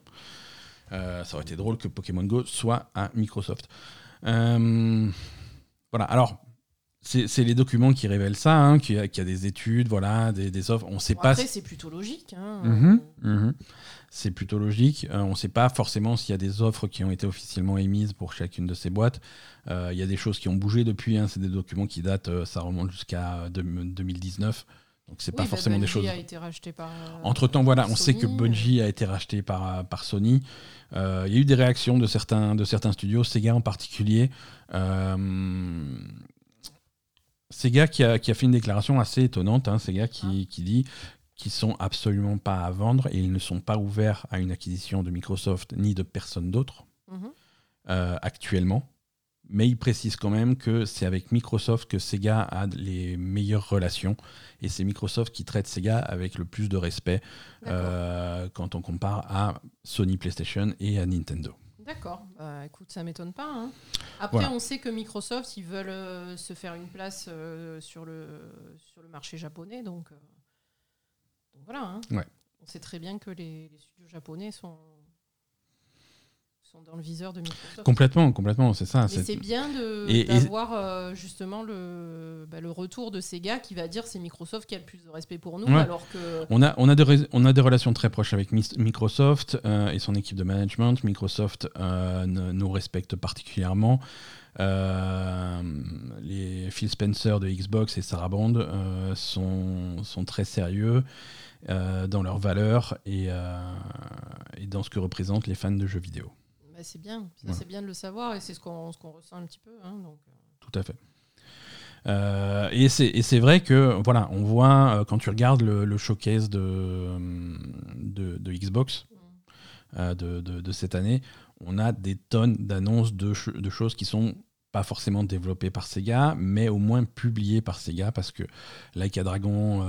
Euh, ça aurait été drôle que Pokémon Go soit à Microsoft. Euh, voilà, alors, c'est c'est les documents qui révèlent ça, hein, qu'il y, a- qu'il y a des études, voilà, des, des offres. On ne sait Bon, pas après, c'est plutôt logique. Hein. Mhm, mhm. C'est plutôt logique. Euh, on ne sait pas forcément s'il y a des offres qui ont été officiellement émises pour chacune de ces boîtes. Euh, Il y a des choses qui ont bougé depuis. hein. C'est des documents qui datent, euh, ça remonte jusqu'à euh, deux- 2019. Donc c'est Oui, pas bah, forcément des Bungie choses. a été racheté par. euh, Entre temps, voilà, on sait que. Bungie a été racheté par, par Sony. Euh, Il y a eu des réactions de certains, de certains studios, Sega en particulier. Euh, Sega qui a, qui a fait une déclaration assez étonnante. Hein, Sega qui, qui dit qu'ils sont absolument pas à vendre et ils ne sont pas ouverts à une acquisition de Microsoft ni de personne d'autre Mhm. euh, actuellement. Mais il précise quand même que c'est avec Microsoft que Sega a les meilleures relations, et c'est Microsoft qui traite Sega avec le plus de respect euh, quand on compare à Sony PlayStation et à Nintendo. D'accord, bah, écoute, ça m'étonne pas. Hein. Après, on sait que Microsoft, ils veulent euh, se faire une place euh, sur, le, sur le marché japonais, donc, voilà. Hein. On sait très bien que les studios japonais sont, sont dans le viseur de Microsoft. Complètement, complètement, c'est ça. c'est bien d'avoir euh, justement le, bah, le retour de Sega qui va dire c'est Microsoft qui a le plus de respect pour nous, alors que on a on a des on a des relations très proches avec Microsoft euh, et son équipe de management. Microsoft euh, nous respecte particulièrement. les Phil Spencer de Xbox et Sarah Bond sont, sont très sérieux. dans leurs valeurs et, et, dans ce que représentent les fans de jeux vidéo. Bah, c'est bien, c'est bien de le savoir et c'est ce qu'on ressent un petit peu. Hein, donc. Euh. Tout à fait. Euh, et c'est vrai que voilà, on voit euh, quand tu regardes le, showcase de, de, Xbox mm. de, de, cette année, on a des tonnes d'annonces de, de, choses qui sont pas forcément développées par Sega, mais au moins publiées par Sega, parce que Like a Dragon,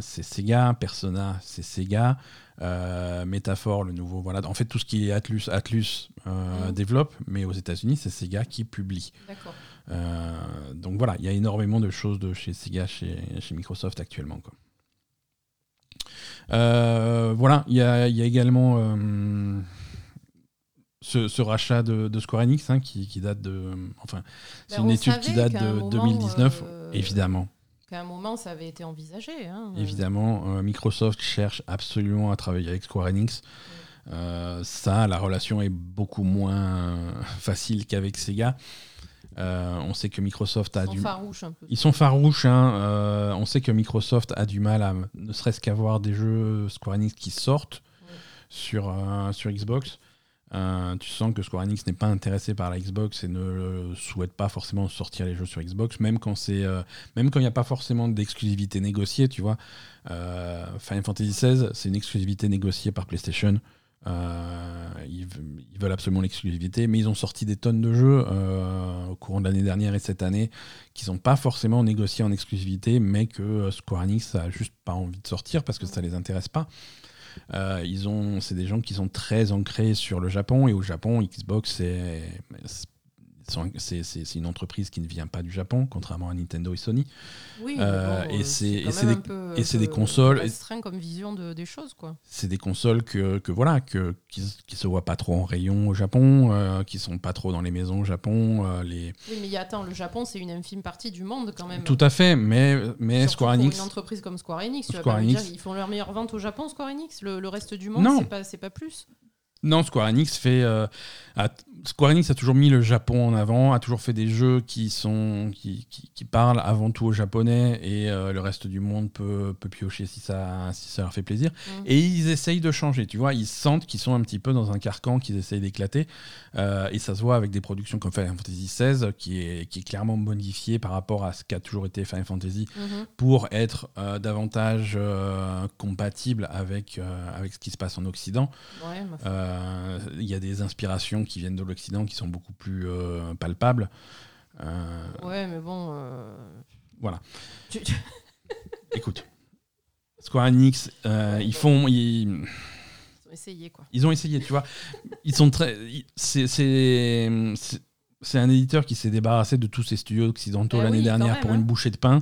c'est Sega, Persona, c'est Sega, euh, Métaphore, le nouveau. Voilà. En fait, tout ce qui est Atlus, Atlus euh, mm. développe, mais aux États-Unis, c'est Sega qui publie. Euh, donc voilà, il y a énormément de choses de chez Sega, chez, chez Microsoft actuellement. Quoi. voilà, il y a, y a, également ce, rachat de, Square Enix hein, qui, qui, date de. Enfin, c'est ben, une étude qui date de 2019, évidemment à un moment, ça avait été envisagé. Hein. Évidemment, euh, Microsoft cherche absolument à travailler avec Square Enix. Euh, ça, la relation est beaucoup moins facile qu'avec Sega. Euh, on sait que Microsoft a du. Ils sont farouches un peu. Ils sont farouches. Hein. on sait que Microsoft a du mal à ne serait-ce qu'avoir des jeux Square Enix qui sortent sur, sur Xbox. Euh, tu sens que Square Enix n'est pas intéressé par la Xbox et ne souhaite pas forcément sortir les jeux sur Xbox, même quand c'est, euh, même quand il n'y a pas forcément d'exclusivité négociée, tu vois. Euh, Final Fantasy XVI, c'est une exclusivité négociée par PlayStation. Ils, veulent absolument l'exclusivité, mais ils ont sorti des tonnes de jeux au courant de l'année dernière et cette année qui sont pas forcément négociés en exclusivité, mais que Square Enix a juste pas envie de sortir parce que ça les intéresse pas. Euh, ils ont, c'est des gens qui sont très ancrés sur le Japon et au Japon, Xbox c'est c'est une entreprise qui ne vient pas du Japon, contrairement à Nintendo et Sony. Oui, euh, et c'est des, et c'est des consoles. comme vision de, des choses, quoi. C'est des consoles que, que voilà, que, qui, qui, se voient pas trop en rayon au Japon, euh, qui sont pas trop dans les maisons au Japon. Euh, les... Oui, mais attends, le Japon, c'est une infime partie du monde quand même. Tout à fait, mais, mais Square Enix. Pour une entreprise comme Square Enix, tu Square Enix... Dire, ils font leur meilleure vente au Japon, Square Enix. Le, le reste du monde, c'est pas, pas plus. Non, Square Enix fait. Euh, Square Enix a toujours mis le Japon en avant, a toujours fait des jeux qui sont qui, qui, parlent avant tout au japonais et euh, le reste du monde peut, peut piocher si ça, si ça leur fait plaisir. Mm. Et ils essayent de changer, tu vois, ils sentent qu'ils sont un petit peu dans un carcan qu'ils essayent d'éclater. Euh, et ça se voit avec des productions comme Final Fantasy XVI qui est, qui est clairement modifié par rapport à ce qu'a toujours été Final Fantasy mm-hmm. pour être davantage compatible avec, avec ce qui se passe en Occident. Ouais, il y a des inspirations qui viennent de l'Occident qui sont beaucoup plus euh, palpables. Euh, ouais, mais bon. Voilà. Écoute, Square Enix, ils font. Ils... ils... ont essayé, quoi. Ils ont essayé, tu vois. Ils sont très. C'est c'est un éditeur qui s'est débarrassé de tous ses studios occidentaux eh l'année dernière pour une hein. bouchée de pain.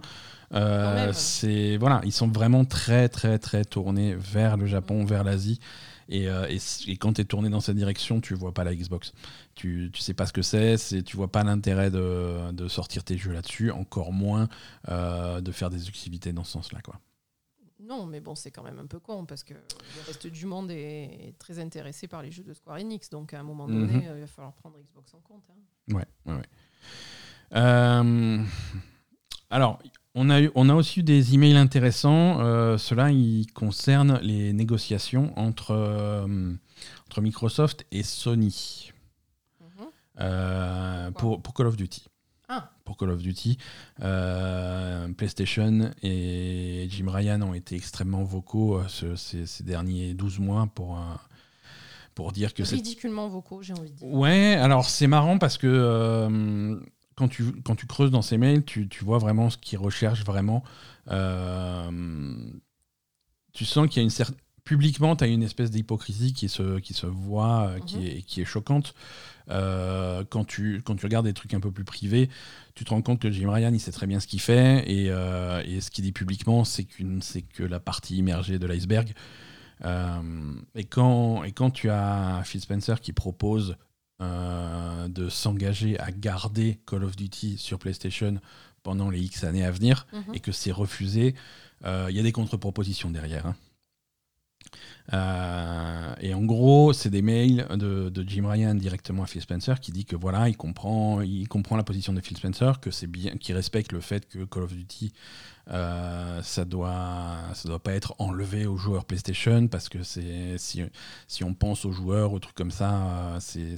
c'est voilà, ils sont vraiment très très très tournés vers le Japon, vers l'Asie. Euh, et, quand tu es tourné dans cette direction, tu vois pas la Xbox. Tu, tu sais pas ce que c'est, tu vois pas l'intérêt de, sortir tes jeux là-dessus, encore moins euh, de faire des activités dans ce sens-là. quoi. Non, mais bon, c'est quand même un peu con parce que le reste du monde est très intéressé par les jeux de Square Enix. Donc à un moment donné, mhm. euh, il va falloir prendre Xbox en compte. Hein. Ouais, ouais, ouais. alors, on a, eu, on a aussi eu des emails intéressants. Euh, cela il concerne les négociations entre, euh, entre Microsoft et Sony mhm. euh, pour, pour, Call of Duty. Ah. Pour Call of Duty, PlayStation et Jim Ryan ont été extrêmement vocaux ces, ces, derniers 12 mois pour, pour dire que c'est ridiculement vocaux, j'ai envie de dire. Ouais, alors c'est marrant parce que euh, quand, tu, quand tu creuses dans ces mails, tu, tu vois vraiment ce qu'ils recherchent vraiment. Euh, tu sens qu'il y a une certaine. Publiquement, tu as une espèce d'hypocrisie qui se, qui se voit, euh, qui, Mhm. est, qui est choquante. Euh, quand, tu, quand tu regardes des trucs un peu plus privés, tu te rends compte que Jim Ryan, il sait très bien ce qu'il fait. Et, euh, et ce qu'il dit publiquement, c'est qu'une- c'est que la partie immergée de l'iceberg. Et, quand, et quand tu as Phil Spencer qui propose euh, de s'engager à garder Call of Duty sur PlayStation pendant les X années à venir, Mhm. et que c'est refusé, euh, il y a des contre-propositions derrière. hein. Euh, et en gros, c'est des mails de, de Jim Ryan directement à Phil Spencer qui dit que voilà, il comprend, il comprend la position de Phil Spencer, que c'est bien, qu'il respecte le fait que Call of Duty, euh, ça doit, ça doit pas être enlevé aux joueurs PlayStation parce que c'est si, si on pense aux joueurs, aux trucs comme ça, c'est-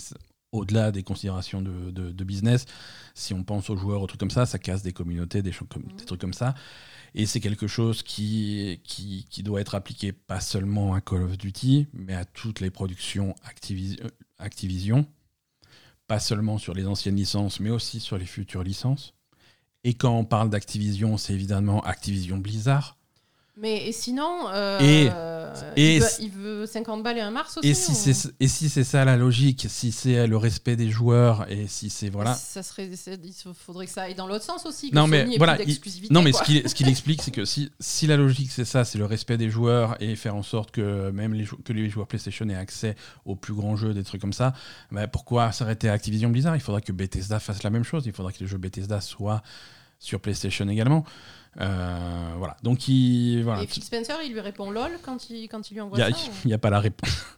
au-delà des considérations de, business. Si on pense aux joueurs, aux trucs comme ça, ça casse des communautés, des, trucs comme ça. Et c'est quelque chose qui, qui, doit être appliqué pas seulement à Call of Duty, mais à toutes les productions euh, Activision. Pas seulement sur les anciennes licences, mais aussi sur les futures licences. Et quand on parle d'Activision, c'est évidemment Activision Blizzard. Mais et sinon, euh, Et- et il, veut, il veut 50 balles et un Mars aussi. Et si ou- c'est et si c'est ça la logique, si c'est le respect des joueurs et si c'est voilà. Ça serait, il faudrait que ça aille dans l'autre sens aussi. Que Non, mais Sony voilà, plus il- d'exclusivité, Non, mais quoi. ce qu'il ce qu'il explique, c'est que si, si la logique c'est ça, c'est le respect des joueurs et faire en sorte que même les, que les joueurs PlayStation aient accès aux plus grands jeux, des trucs comme ça, bah, pourquoi s'arrêter à Activision Blizzard? Il faudra que Bethesda fasse la même chose. Il faudra que les jeux Bethesda soient sur PlayStation également. Euh, voilà. Donc, il, voilà. Et Phil Spencer, il lui répond lol quand il, quand il lui envoie n'y a, ça. il y a pas la réponse.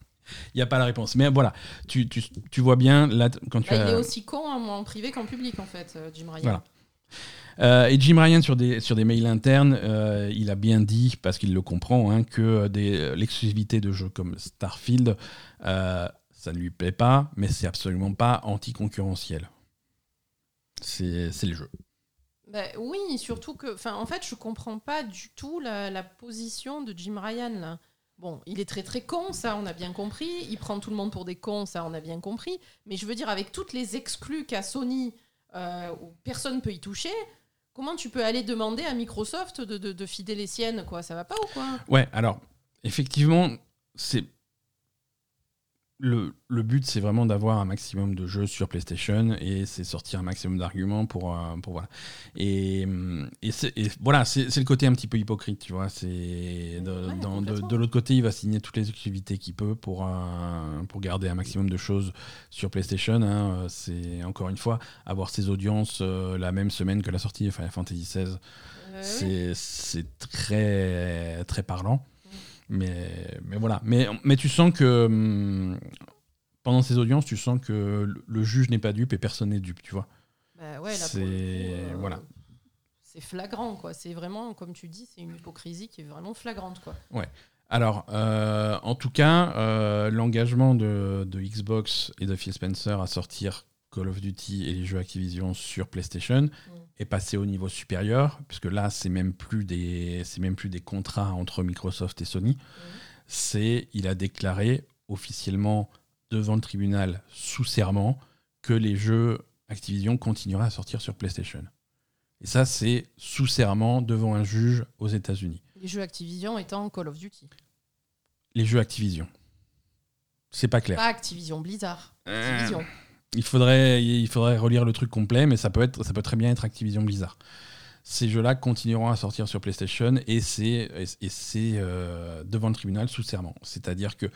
Il n'y a pas la réponse. Mais voilà, tu, tu, tu vois bien, là, quand tu Bah, as... Il est aussi con en, en privé qu'en public, en fait, euh, Jim Ryan. Voilà. Euh, et Jim Ryan, sur des, sur des mails internes, euh, il a bien dit, parce qu'il le comprend, hein, que l'exclusivité de jeux comme Starfield, euh, ça ne lui plaît pas, mais c'est absolument pas anticoncurrentiel. C'est c'est le jeu. Bah, oui, surtout que, en fait, je comprends pas du tout la, position de Jim Ryan. Bon, il est très très con, ça, on a bien compris. Il prend tout le monde pour des cons, ça, on a bien compris. Mais je veux dire, avec toutes les exclus qu'a Sony, euh, où personne peut y toucher, comment tu peux aller demander à Microsoft de fider les siennes, quoi? Ça va pas ou quoi? Ouais, alors, effectivement, c'est. Le, le but, c'est vraiment d'avoir un maximum de jeux sur PlayStation et c'est sortir un maximum d'arguments pour, euh, pour voilà. Et, hum, et, voilà, c'est le côté un petit peu hypocrite, tu vois. C'est de, Ouais, dans- de, complètement. de l'autre côté, il va signer toutes les activités qu'il peut pour, euh, pour garder un maximum de choses sur PlayStation. hein. C'est encore une fois avoir ses audiences euh, la même semaine que la sortie de Final Fantasy XVI. Euh, c'est très, très parlant. Mais, mais voilà. Mais, mais tu sens que hum, pendant ces audiences, tu sens que le- le juge n'est pas dupe et personne n'est dupe, tu vois. Bah ouais, C'est- euh, voilà. C'est flagrant, quoi. C'est vraiment, comme tu dis, c'est une hypocrisie qui est vraiment flagrante, quoi. Alors, euh, en tout cas, euh, l'engagement de, de Xbox et de Phil Spencer à sortir Call of Duty et les jeux Activision sur PlayStation est passé au niveau supérieur, puisque là, c'est même plus des, c'est même plus des contrats entre Microsoft et Sony. C'est, il a déclaré officiellement devant le tribunal sous serment que les jeux Activision continueraient à sortir sur PlayStation. Et ça, c'est sous serment devant un juge aux États-Unis. Les jeux Activision étant Call of Duty. Les jeux Activision. C'est pas clair. Pas Activision Blizzard. Activision. Il faudrait, il faudrait relire le truc complet, mais ça peut, être, ça peut très bien être Activision Blizzard. Ces jeux-là continueront à sortir sur PlayStation et c'est et et c'est euh, devant le tribunal sous serment. C'est-à-dire que Ah,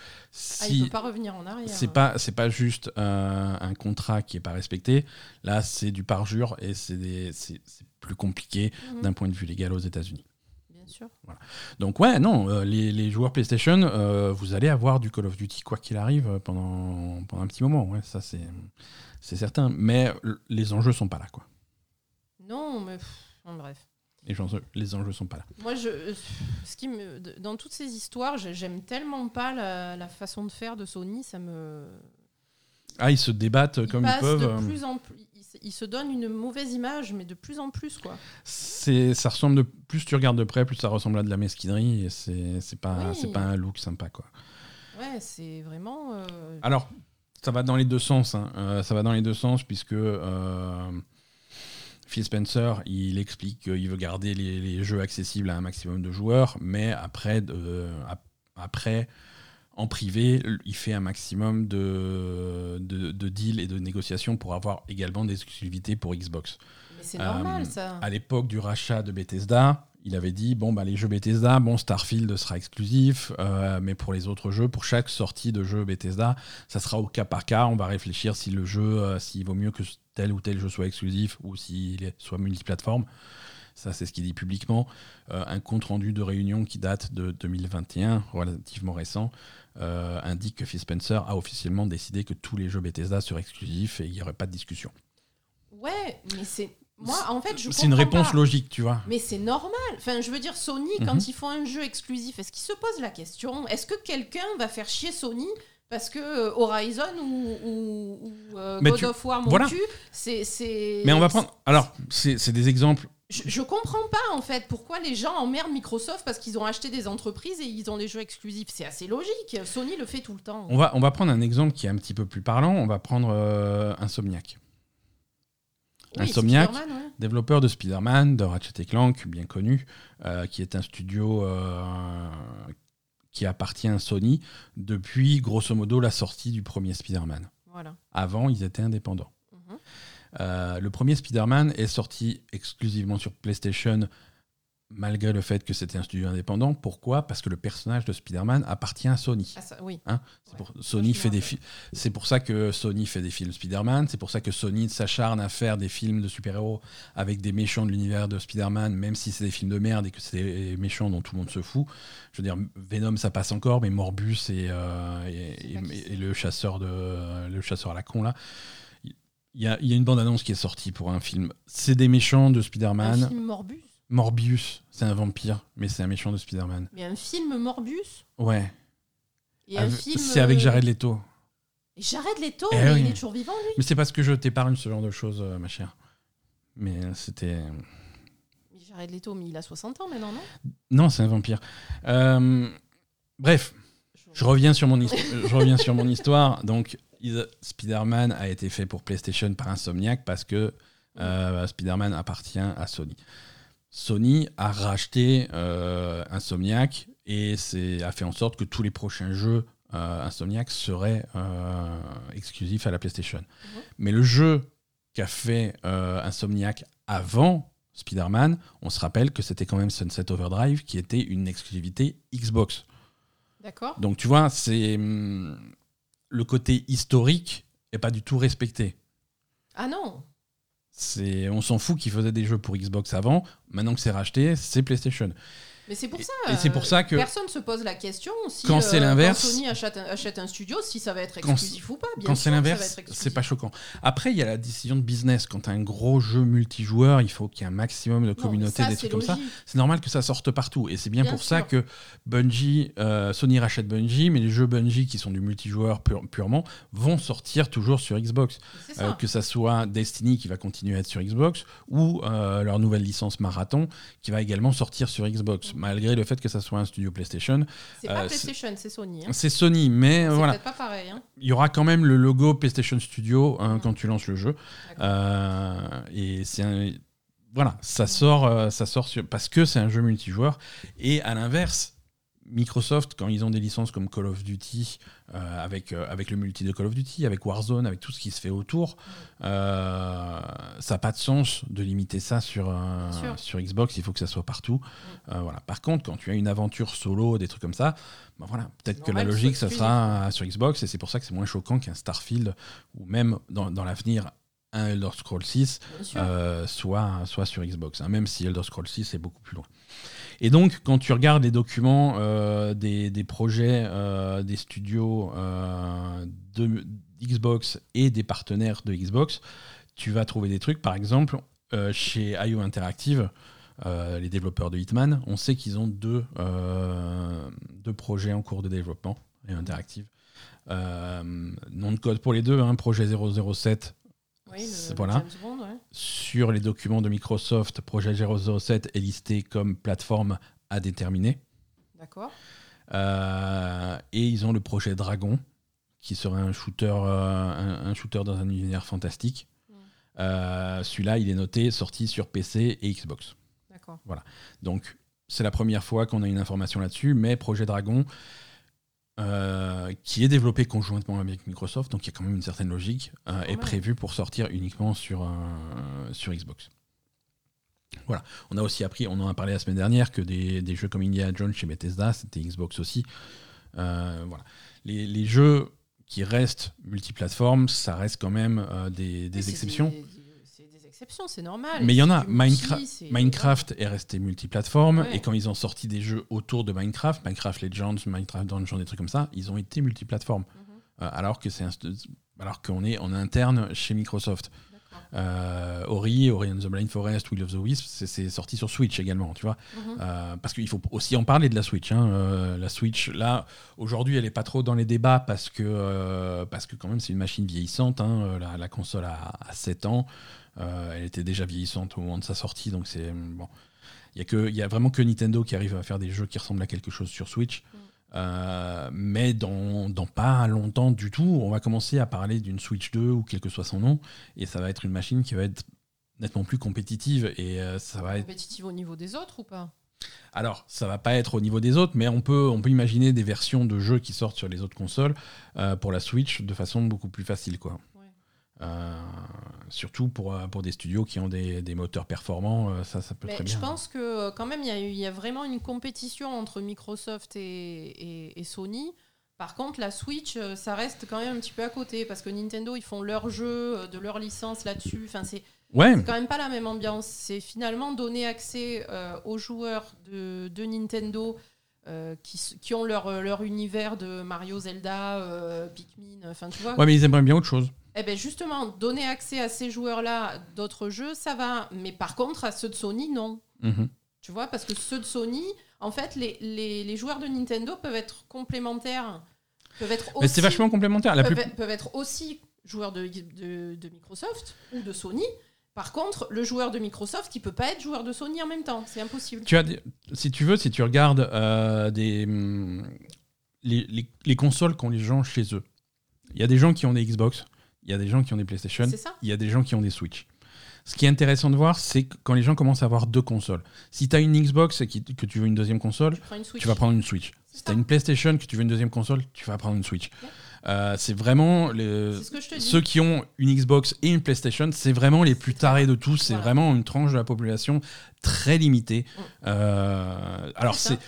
il si peut pas revenir en arrière. c'est pas c'est pas juste un, un contrat qui est pas respecté, là c'est du parjure et c'est des- c'est c'est plus compliqué Mhm, d'un point de vue légal aux États-Unis. Bien sûr. Donc ouais, non, euh, les, les joueurs PlayStation, euh, vous allez avoir du Call of Duty quoi qu'il arrive euh, pendant, pendant un petit moment. Ouais, ça c'est c'est certain. Mais les enjeux sont pas là, quoi. Non, mais pff, en bref. Les enjeux, les enjeux sont pas là. Moi, je, ce qui me, dans toutes ces histoires, j'ai- j'aime tellement pas la, la façon de faire de Sony. Ça me. Ah, ils se débattent Ils comme ils peuvent. de plus en plus. Ils, se- donnent une mauvaise image, mais de plus en plus, quoi. C'est, ça ressemble de plus tu regardes de près, plus ça ressemble à de la mesquinerie et c'est, c'est pas, Oui. c'est pas un look sympa, quoi. Ouais, c'est vraiment. euh, Alors, ça va dans les deux sens. hein. Euh, ça va dans les deux sens puisque euh, Phil Spencer, il explique qu'il veut garder les, les jeux accessibles à un maximum de joueurs, mais après, après en privé, il fait un maximum de, de, de deals et de négociations pour avoir également des exclusivités pour Xbox. Mais c'est normal, Euh, ça. À l'époque du rachat de Bethesda, il avait dit bon bah les jeux Bethesda, bon Starfield sera exclusif, euh, mais pour les autres jeux, pour chaque sortie de jeu Bethesda, ça sera au cas par cas. On va réfléchir si le jeu, euh, s'il vaut mieux que tel ou tel jeu soit exclusif ou s'il soit multiplateforme. Ça, c'est ce qu'il dit publiquement. Euh, un compte rendu de réunion qui date de 2021, relativement récent, euh, indique que Phil Spencer a officiellement décidé que tous les jeux Bethesda seraient exclusifs et il n'y aurait pas de discussion. Ouais, mais c'est. Moi, en fait, je C'est une réponse pas. logique, tu vois. Mais c'est normal. Enfin, je veux dire, Sony, Mhm. quand ils font un jeu exclusif, est-ce qu'ils se posent la question? Est-ce que quelqu'un va faire chier Sony parce que euh, Horizon ou, ou- ou, euh, God tu- of War m'ont voilà. C'est. Mais on va prendre. Alors, c'est des exemples. Je, je comprends pas en fait pourquoi les gens emmerdent Microsoft parce qu'ils ont acheté des entreprises et ils ont des jeux exclusifs. C'est assez logique. Sony le fait tout le temps. On va, on va prendre un exemple qui est un petit peu plus parlant. On va prendre euh, Insomniac. Oui, Insomniac. Ouais. Développeur de Spider-Man, de Ratchet Clank, bien connu, euh, qui est un studio euh, qui appartient à Sony depuis, grosso modo, la sortie du premier Spider-Man. Voilà. Avant, ils étaient indépendants. Euh, le premier Spider-Man est sorti exclusivement sur PlayStation, malgré le fait que c'était un studio indépendant. Pourquoi? Parce que le personnage de Spider-Man appartient à Sony. Ah, ça- oui. Hein, c'est Ouais. pour, Sony fait des C'est pour ça que Sony fait des films Spider-Man. C'est pour ça que Sony s'acharne à faire des films de super-héros avec des méchants de l'univers de Spider-Man, même si c'est des films de merde et que c'est des méchants dont tout le monde se fout. Je veux dire, Venom ça passe encore, mais Morbus et, euh, et le chasseur de le chasseur à la con là. Il y a, il y a une bande-annonce qui est sortie pour un film. C'est des méchants de Un Spider-Man. film Morbus. Morbius, c'est un vampire, mais c'est un méchant de Spider-Man. Mais un film Morbus Ouais. et un Avec- film. C'est avec euh, Jared Leto. Et Jared Leto, Eh mais oui. il est toujours vivant lui. Mais c'est parce que je t'épargne ce genre de choses, euh, ma chère. Mais euh, c'était. Jared Leto, mais il a 60 ans maintenant, non? Non, c'est un vampire. Euh, bref, je reviens sur mon, je reviens sur mon histoire. Donc, Spider-Man a été fait pour PlayStation par Insomniac parce que euh, Spider-Man appartient à Sony. Sony a racheté euh, Insomniac et c'est- a fait en sorte que tous les prochains jeux euh, Insomniac seraient exclusifs à la PlayStation. Mhm. Mais le jeu qu'a fait Insomniac avant Spider-Man, on se rappelle que c'était quand même Sunset Overdrive qui était une exclusivité Xbox. D'accord. Donc tu vois, c'est hum, le côté historique est pas du tout respecté. Ah non C'est, on s'en fout qu'ils faisaient des jeux pour Xbox avant. Maintenant que c'est racheté, c'est PlayStation. Mais c'est pour Et- ça. et c'est pour euh, ça que- Personne se pose la question si. Quand c'est l'inverse- quand Sony achète un, achète un studio, si ça va être Quand exclusif ou pas. Bien Quand c'est l'inverse, c'est pas choquant. Après, il y a la décision de business. Quand as un gros jeu multijoueur, il faut qu'il y ait un maximum de Non, communauté, ça, des trucs comme ça. C'est normal que ça sorte partout. Et c'est bien, Bien pour ça que Bungie, euh, Sony rachète Bungie, mais les jeux Bungie qui sont du multijoueur pur- purement vont sortir toujours sur Xbox. Euh, que ça soit Destiny qui va continuer à être sur Xbox ou euh, leur nouvelle licence Marathon qui va également sortir sur Xbox, malgré le fait que ça soit un studio PlayStation. C'est pas euh, PlayStation, c'est Sony. hein. C'est Sony, mais C'est voilà, peut-être pas pareil. hein. il y aura quand même le logo PlayStation Studio hein, Mhm. quand tu lances le jeu. Euh, et c'est un- voilà, ça sort, euh, ça sort sur- parce que c'est un jeu multijoueur. Et à l'inverse, Microsoft, quand ils ont des licences comme Call of Duty, euh, avec, euh, avec le multi de Call of Duty, avec Warzone, avec tout ce qui se fait autour, euh, ça n'a pas de sens de limiter ça sur, sur Xbox. Il faut que ça soit partout. Euh, voilà. Par contre, quand tu as une aventure solo, des trucs comme ça, ben voilà, peut-être que la logique, ça sera sur Xbox. Et c'est pour ça que c'est moins choquant qu'un Starfield ou même dans, dans l'avenir un Elder Scrolls 6 Bien sûr. euh, soit, soit sur Xbox, hein, même si Elder Scrolls 6 est beaucoup plus loin. Et donc, quand tu regardes les documents euh, des, projets euh, des studios euh, de Xbox et des partenaires de Xbox, tu vas trouver des trucs, par exemple, chez IO Interactive, les développeurs de Hitman, on sait qu'ils ont deux, projets en cours de développement, IO Interactive. Nom de code pour les deux, hein, projet 007 oui, le, c'est- le voilà. James Bond, ouais. sur les documents de Microsoft, projet 007 est listé comme plateforme à déterminer. D'accord. Euh, et ils ont le projet Dragon, qui serait un shooter, euh, un, shooter dans un univers fantastique. Euh, celui-là, il est noté sorti sur PC et Xbox. D'accord. Voilà. Donc, c'est la première fois qu'on a une information là-dessus, mais Projet Dragon, qui est développé conjointement avec Microsoft, donc il y a quand même une certaine logique, est prévu pour sortir uniquement sur, sur Xbox. Voilà. On a aussi appris, on en a parlé la semaine dernière, que des, jeux comme Indiana Jones chez Bethesda, c'était Xbox aussi. Euh, voilà. Les, jeux qui restent multiplateformes, ça reste quand même euh, des, exceptions. Des exceptions, c'est normal. Mais il y en a. Minecraft, est resté multiplateforme. Et quand ils ont sorti des jeux autour de Minecraft, Minecraft Legends, Minecraft Dungeons, des trucs comme ça, ils ont été multiplateformes. Mhm. Euh, alors que c'est alors qu'on est en interne chez Microsoft. Euh, Ori, Ori and the Blind Forest, Will of the Wisps, c'est sorti sur Switch également, tu vois. Mhm. Euh, parce qu'il faut aussi en parler de la Switch. Hein. Euh, la Switch, là, aujourd'hui, elle est pas trop dans les débats parce que, parce que quand même, c'est une machine vieillissante. Hein. La, console a, 7 ans. elle était déjà vieillissante au moment de sa sortie, donc c'est bon. Il y, a vraiment que Nintendo qui arrive à faire des jeux qui ressemblent à quelque chose sur Switch. Mhm. Euh, mais dans, pas longtemps du tout, on va commencer à parler d'une Switch 2 ou quel que soit son nom, et ça va être une machine qui va être nettement plus compétitive et euh, ça va être compétitive au niveau des autres ou pas? Alors, ça va pas être au niveau des autres, mais on peut, on peut imaginer des versions de jeux qui sortent sur les autres consoles euh, pour la Switch de façon beaucoup plus facile, quoi. Euh, surtout pour, euh, pour des studios qui ont des, des moteurs performants, euh, ça, ça peut très bien. Je pense que quand même, il y, a, y a vraiment une compétition entre Microsoft et, et, Sony. Par contre, la Switch, ça reste quand même un petit peu à côté parce que Nintendo, ils font leur jeu, de leur licence là-dessus. Enfin, c'est ouais. quand même pas la même ambiance. C'est finalement donner accès aux joueurs de, de Nintendo qui, qui, ont leur, leur univers de Mario, Zelda, Pikmin. Enfin, tu vois. Ouais, mais ils aimeraient bien autre chose. Eh bien justement, donner accès à ces joueurs-là d'autres jeux, ça va. Mais par contre, à ceux de Sony, non. Mhm. Tu vois, parce que ceux de Sony, en fait, les, les, les joueurs de Nintendo peuvent être complémentaires. Peuvent être aussi, Mais c'est vachement complémentaire. La peuvent, peuvent, être aussi joueurs de, de, de, Microsoft ou de Sony. Par contre, le joueur de Microsoft, il peut pas être joueur de Sony en même temps. C'est impossible. Tu as, si tu veux, si tu regardes euh, des, hum, les, les, les consoles qu'ont les gens chez eux, il y a des gens qui ont des Xbox, il y a des gens qui ont des PlayStation, il y a des gens qui ont des Switch. Ce qui est intéressant de voir, c'est quand les gens commencent à avoir deux consoles. Si tu as une Xbox et que tu veux une deuxième console, tu vas prendre une Switch. Si tu as une PlayStation, que tu veux une deuxième console, tu vas prendre une Switch. Euh, c'est vraiment ceux qui ont une Xbox et une PlayStation, c'est vraiment les plus tarés de tous. C'est vraiment une tranche de la population très limitée. Mm. Euh, alors c'est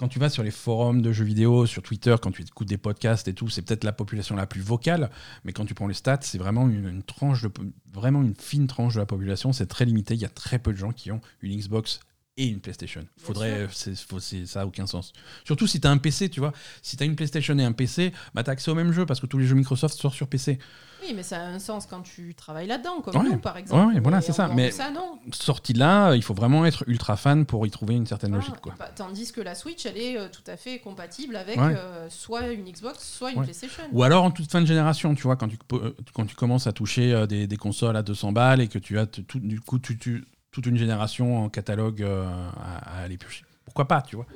quand tu vas sur les forums de jeux vidéo, sur Twitter, quand tu écoutes des podcasts et tout, c'est peut-être la population la plus vocale, mais quand tu prends les stats, c'est vraiment une, tranche de, vraiment une fine tranche de la population. C'est très limité. Il y a très peu de gens qui ont une Xbox et une PlayStation. Faudrait, ça n'a aucun sens. Surtout si tu as un PC, tu vois. Si tu as une PlayStation et un PC, bah, tu as accès au même jeu parce que tous les jeux Microsoft sortent sur PC. Oui, mais ça a un sens quand tu travailles là-dedans, comme nous, par exemple. Oui, voilà, c'est ça. Mais ça, sorti là, il faut vraiment être ultra fan pour y trouver une certaine logique. Quoi. Bah, tandis que la Switch, elle est euh, tout à fait compatible avec euh, soit une Xbox, soit une PlayStation. Ou alors en toute fin de génération, tu vois, quand tu, euh, quand tu commences à toucher des, des, consoles à 200 balles et que tu as tout, du coup, tu, tu, toute une génération en catalogue à, aller piocher. Pourquoi pas, tu vois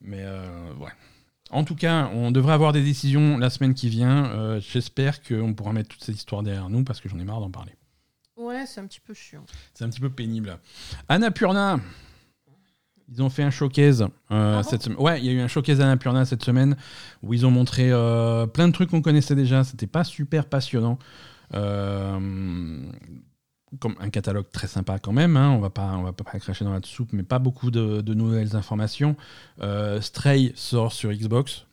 Mais ouais. En tout cas, on devrait avoir des décisions la semaine qui vient. Euh, j'espère qu'on pourra mettre toute cette histoire derrière nous parce que j'en ai marre d'en parler. Ouais, c'est un petit peu chiant. C'est un petit peu pénible. Annapurna, ils ont fait un showcase euh, ah cette semaine. Ouais, il y a eu un showcase Annapurna cette semaine où ils ont montré euh, plein de trucs qu'on connaissait déjà. C'était pas super passionnant comme un catalogue très sympa quand même, hein, on va pas, on va pas cracher dans la soupe, mais pas beaucoup de, nouvelles informations. Euh, Stray sort sur Xbox.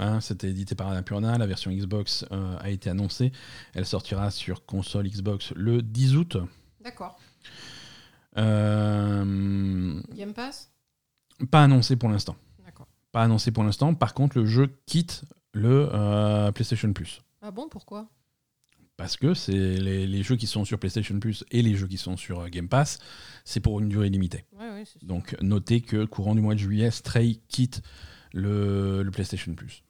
Hein, c'était édité par Annapurna, la version Xbox euh, a été annoncée. Elle sortira sur console Xbox le 10 août. D'accord. Euh, Game Pass? Pas annoncé pour l'instant. D'accord. Pas annoncé pour l'instant. Par contre, le jeu quitte le PlayStation Plus. Ah bon, pourquoi? Parce que c'est les, jeux qui sont sur PlayStation Plus et les jeux qui sont sur euh, Game Pass, c'est pour une durée limitée. Donc notez que courant du mois de juillet, Stray quitte le, PlayStation Plus.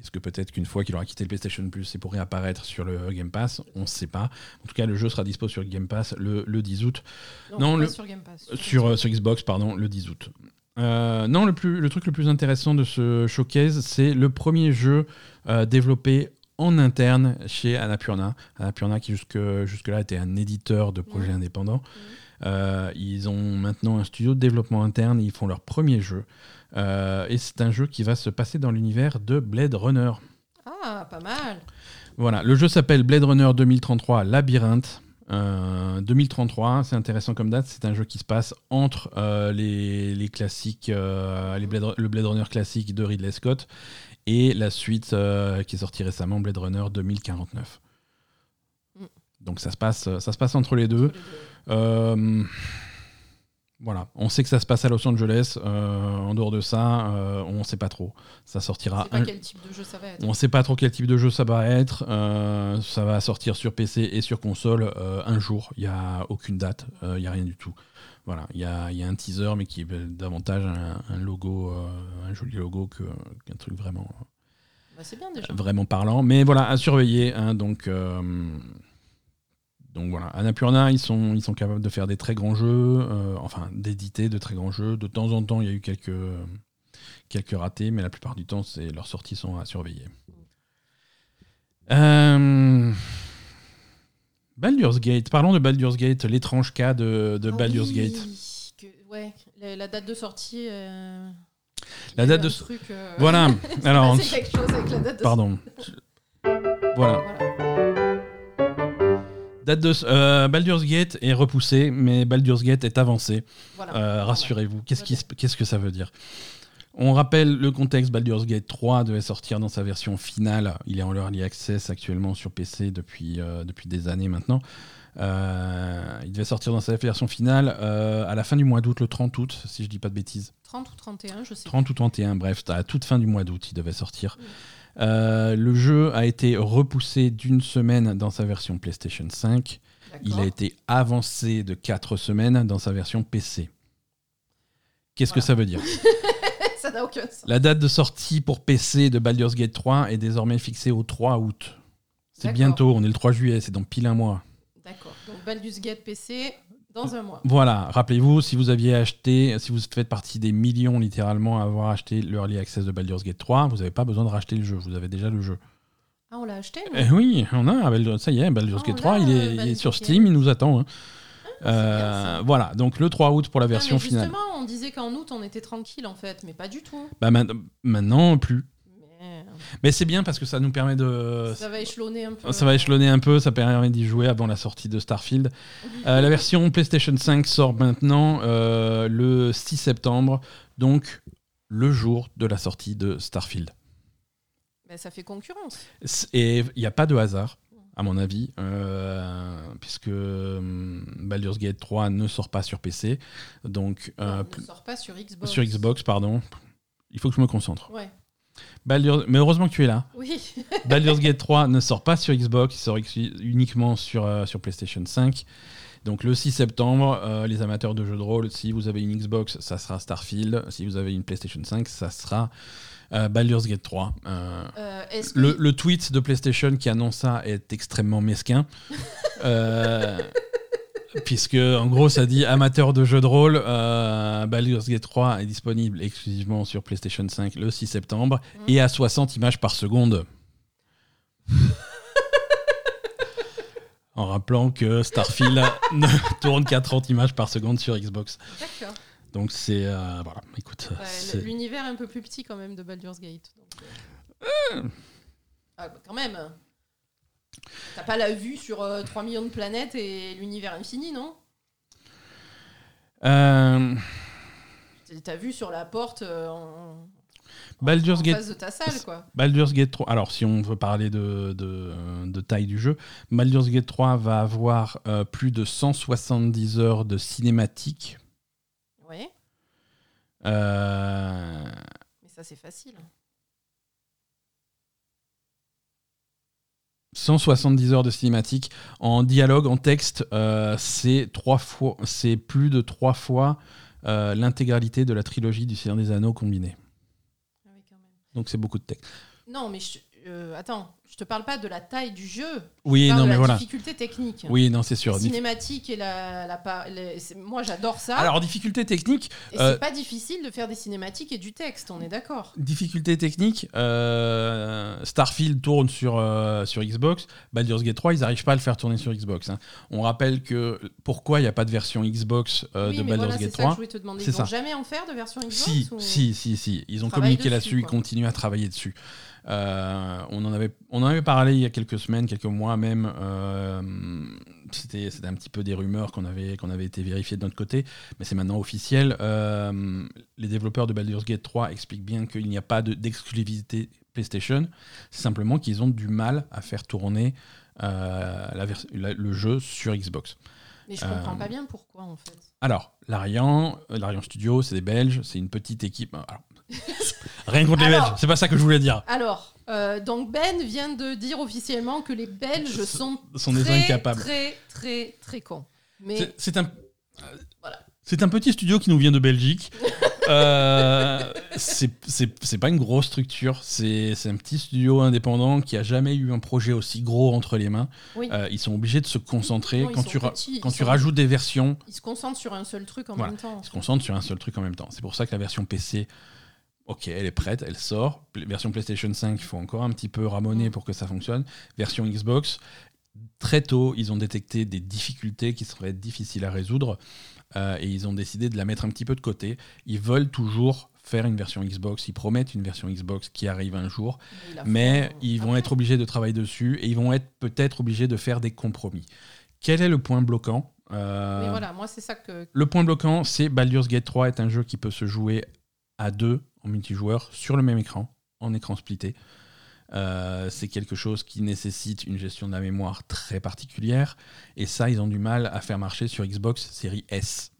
Est-ce que peut-être qu'une fois qu'il aura quitté le PlayStation Plus, c'est pour réapparaître sur le Game Pass? On ne sait pas. En tout cas, le jeu sera dispo sur Game Pass le, 10 août. Non, sur Game Pass. Sur, Xbox, pardon, le 10 août. Euh, non, le, plus, le truc le plus intéressant de ce showcase, c'est le premier jeu euh, développé en interne chez Annapurna. Annapurna qui jusque, jusque-là était un éditeur de projets indépendants. Euh, ils ont maintenant un studio de développement interne, ils font leur premier jeu. et c'est un jeu qui va se passer dans l'univers de Blade Runner. Ah, pas mal. Voilà, le jeu s'appelle Blade Runner 2033 Labyrinthe. 2033, c'est intéressant comme date. C'est un jeu qui se passe entre les, classiques, les le Blade Runner classique de Ridley Scott et la suite euh, qui est sortie récemment, Blade Runner 2049. Mm. Donc ça se passe, ça se passe entre les deux. Euh, voilà, on sait que ça se passe à Los Angeles. Euh, en dehors de ça, on ne sait pas trop. Ça sortira. On ne sait pas trop quel type de jeu ça va être. ça va sortir sur PC et sur console un jour. Il n'y a aucune date. Il n'y a rien du tout. Voilà, il y a, y a, un teaser, mais qui est davantage un, logo, euh, un joli logo qu'un truc vraiment, bah, bien déjà. vraiment parlant. Mais voilà, à surveiller. Hein, donc, euh, donc voilà, Annapurna, ils sont, ils sont capables de faire des très grands jeux, euh, enfin d'éditer de très grands jeux. De temps en temps, il y a eu quelques, quelques ratés, mais la plupart du temps, leurs sorties sont à surveiller. Euh, Baldur's Gate, parlons de Baldur's Gate, l'étrange cas de, de ah Baldur's Gate. ouais, la, date de sortie. Euh, la date de. Truc, euh, Voilà. Alors. quelque chose avec la date de Pardon. Voilà. Date de euh, Baldur's Gate est repoussée, mais Baldur's Gate est avancé. Voilà. Rassurez-vous. Qu'est-ce, qu'est-ce que ça veut dire? On rappelle le contexte, Baldur's Gate 3 devait sortir dans sa version finale. Il est en early access actuellement sur PC depuis, euh, depuis des années maintenant. Euh, il devait sortir dans sa version finale euh, à la fin du mois d'août, le 30 août, si je dis pas de bêtises. 30 ou 31, je sais. 30 ou 31, bref, à toute fin du mois d'août, il devait sortir. le jeu a été repoussé d'une semaine dans sa version PlayStation 5. Il a été avancé de 4 semaines dans sa version PC. Qu'est-ce que ça veut dire? La date de sortie pour PC de Baldur's Gate 3 est désormais fixée au 3 août. C'est bientôt, on est le 3 juillet, c'est dans pile un mois. D'accord. Donc Baldur's Gate PC dans un mois. Voilà, rappelez-vous, si vous aviez acheté, si vous faites partie des millions littéralement à avoir acheté l'Early Access de Baldur's Gate 3, vous n'avez pas besoin de racheter le jeu, vous avez déjà le jeu. Ah, on l'a acheté eh Oui, on a, ça y est, Baldur's ah, Gate 3, il est, sur Steam, il nous attend. Hein. Euh, voilà, donc le 3 août pour la version finale. Justement, on disait qu'en août on était tranquille en fait, mais pas du tout. Bah maintenant plus. Mais, c'est bien parce que ça nous permet de. Ça va échelonner un peu. Ça va échelonner un peu, ça permet d'y jouer avant la sortie de Starfield. Euh, la version PlayStation 5 sort maintenant euh, le 6 septembre, donc le jour de la sortie de Starfield. Mais ça fait concurrence. Et il n'y a pas de hasard à mon avis, euh, puisque hum, Baldur's Gate 3 ne sort pas sur PC. Donc, euh, ne sort pas sur Xbox. Sur Xbox, pardon. Il faut que je me concentre. Ouais. Mais heureusement que tu es là. Oui. Baldur's Gate 3 ne sort pas sur Xbox, il sort uniquement sur, euh, sur PlayStation 5. Donc le 6 septembre, euh, les amateurs de jeux de rôle, si vous avez une Xbox, ça sera Starfield. Si vous avez une PlayStation 5, ça sera euh, Baldur's Gate 3. Euh, le, tweet de PlayStation qui annonce ça est extrêmement mesquin. puisque en gros ça dit amateur de jeux de rôle, Baldur's Gate 3 est disponible exclusivement sur PlayStation 5 le 6 septembre mm. et à 60 images par seconde. en rappelant que Starfield tourne qu'à 30 images par seconde sur Xbox. D'accord. Donc c'est euh, voilà, écoute. L'univers est un peu plus petit quand même de Baldur's Gate. Euh. Ah, bah, quand même. T'as pas la vue sur 3 euh, millions de planètes et l'univers infini, non? T'as vu sur la porte en, Baldur's Gate, face de ta salle, quoi. Baldur's Gate 3. Alors, si on veut parler de, de, taille du jeu, Baldur's Gate 3 va avoir plus de 170 heures de cinématique oui. Euh, Mais ça, c'est facile. 170 heures de cinématique en dialogue, en texte, euh, c'est trois fois, c'est plus de trois fois euh, l'intégralité de la trilogie du Seigneur des Anneaux combinée. Donc c'est beaucoup de texte. Non, mais attends, je te parle pas de la taille du jeu. Oui, je parle non, de mais la voilà. difficulté technique. Oui, non, c'est sûr. La cinématique et la, la pa- les- c'est- moi j'adore ça. Alors, difficulté technique, et euh, c'est pas difficile de faire des cinématiques et du texte, on est d'accord. difficulté technique, euh, Starfield tourne sur, euh, sur Xbox, Baldur's Gate 3, ils n'arrivent pas à le faire tourner sur Xbox. hein. On rappelle que pourquoi il n'y a pas de version Xbox oui, de mais Baldur's voilà, c'est Gate ça que 3 je voulais te demander. c'est Ils vont ça. jamais en faire de version Xbox Si, ou- si, si, si. Ils ont communiqué dessus, là-dessus, ils continuent à travailler dessus. Euh, on, en avait, on en avait parlé il y a quelques semaines, quelques mois même. euh, C'était c'était un petit peu des rumeurs qu'on avait, qu'on avait été vérifiées de notre côté, mais c'est maintenant officiel. Euh, les développeurs de Baldur's Gate 3 expliquent bien qu'il n'y a pas de- d'exclusivité PlayStation. C'est simplement qu'ils ont du mal à faire tourner la vers- la- le jeu sur Xbox. Mais je comprends pas bien pourquoi en fait. Alors, Larian, Larian Studio, c'est des Belges, c'est une petite équipe. Alors, rien contre les Alors- Belges, c'est pas ça que je voulais dire. Alors, euh, donc Ben vient de dire officiellement que les Belges sont, sont des très, incapables. très, très, très cons. Mais C'est- un, Voilà. c'est un petit studio qui nous vient de Belgique. Euh, c'est pas une grosse structure, c'est un petit studio indépendant qui a jamais eu un projet aussi gros entre les mains. oui, Euh, ils sont obligés de se concentrer Non, quand, tu, ra- petits, ils quand tu sont- rajoutes des versions. ils se concentrent sur un seul truc en Voilà. même temps. Ils se concentrent sur un seul truc en même temps. C'est pour ça que la version PC, ok, elle est prête, elle sort. Version PlayStation 5, il faut encore un petit peu ramoner Mm. pour que ça fonctionne. Version Xbox, très tôt, ils ont détecté des difficultés qui seraient difficiles à résoudre euh, et ils ont décidé de la mettre un petit peu de côté. Ils veulent toujours faire une version Xbox, ils promettent une version Xbox qui arrive un jour, mais euh, ils vont être obligés de travailler dessus et ils vont être peut-être obligés de faire des compromis. Quel est le point bloquant Euh, Mais voilà, moi c'est ça que. le point bloquant, c'est Baldur's Gate 3 est un jeu qui peut se jouer à deux en multijoueur sur le même écran, en écran splitté. Euh, c'est quelque chose qui nécessite une gestion de la mémoire très particulière. Et ça, ils ont du mal à faire marcher sur Xbox série S.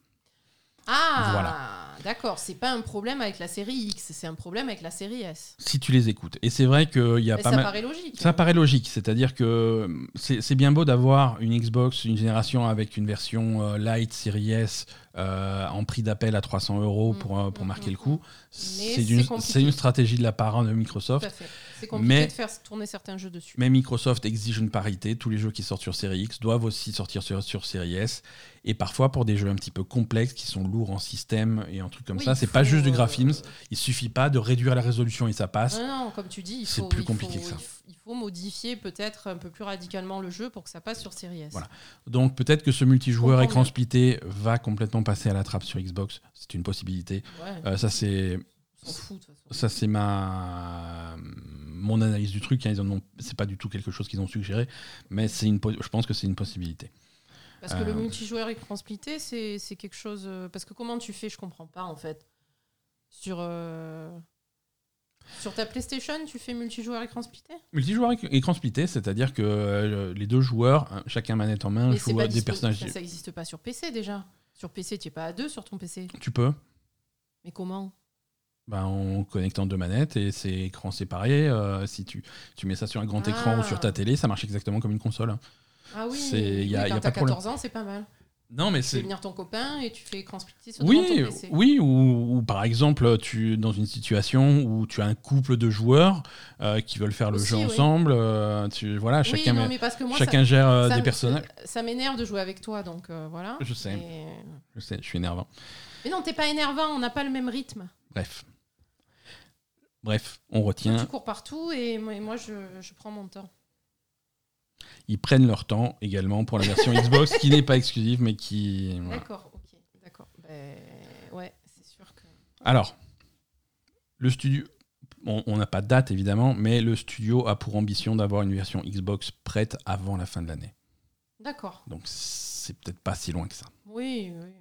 Ah, Voilà. d'accord, c'est pas un problème avec la série X, c'est un problème avec la série S. Si tu les écoutes. Et c'est vrai qu'il y a Mais pas ça mal. paraît logique. Ça paraît logique, c'est-à-dire que c'est c'est bien beau d'avoir une Xbox, une génération avec une version euh, Lite, Series S, euh, en prix d'appel à 300 euros pour, euh, pour Mm, marquer mm, le coup. C'est une, compliqué. c'est une stratégie de la part de Tout Microsoft. à fait. C'est compliqué Mais- de faire tourner certains jeux dessus. Mais Microsoft exige une parité. Tous les jeux qui sortent sur Série X doivent aussi sortir sur, sur Série S. Et parfois, pour des jeux un petit peu complexes, qui sont lourds en système et en trucs comme Oui, ça, c'est pas juste du euh, graphisme. Il suffit pas de réduire la résolution et ça passe. Non, non, comme tu dis, C'est plus compliqué faut- que ça. il faut modifier peut-être un peu plus radicalement le jeu pour que ça passe sur Series S. Voilà. Donc peut-être que ce multijoueur écran splitté va complètement passer à la trappe sur Xbox. C'est une possibilité. Ouais, Euh, ça, c'est ça c'est ma mon analyse du truc. hein. Ils en ont. C'est pas du tout quelque chose qu'ils ont suggéré, mais c'est une. Je pense que c'est une possibilité. Parce que le Euh, multijoueur écran splitté, c'est c'est quelque chose. euh, Parce que comment tu fais, je comprends pas en fait. Sur, euh, sur ta PlayStation, tu fais multijoueur écran splitté Multijoueur éc- écran splitté, c'est-à-dire que euh, les deux joueurs, hein, chacun manette en main, jouent des personnages. Ça n'existe pas sur PC déjà. Sur PC, tu n'es pas à deux sur ton PC. Tu peux. Mais comment? Ben, en connectant deux manettes et c'est écran séparé. euh, si tu, tu mets ça sur un grand écran ou Ah. sur ta télé, ça marche exactement comme une console. Ah oui, C'est- y a- oui, y a quand pas de problème. 14 ans, c'est pas mal. Non, mais Tu fais c'est. venir ton copain et tu fais écran splitté sur devant ton Oui, PC. oui ou, ou par exemple, tu dans une situation où tu as un couple de joueurs euh, qui veulent faire le jeu oui. ensemble, euh, tu, voilà, Oui, chacun, non, met- mais parce que moi, chacun gère euh, des personnages. Ça m'énerve de jouer avec toi, donc voilà. Je sais. Et- Je sais, je suis énervant. Mais non, t'es pas énervant, on n'a pas le même rythme. Bref. Bref, on retient. tu cours partout et moi, et moi, je, je prends mon temps. Ils prennent leur temps également pour la version Xbox, qui n'est pas exclusive, mais qui. voilà. D'accord, ok, d'accord. Ben, ouais, c'est sûr que. Alors, le studio. bon, on n'a pas de date évidemment, mais le studio a pour ambition d'avoir une version Xbox prête avant la fin de l'année. D'accord. Donc c'est peut-être pas si loin que ça. Oui, oui, oui. oui.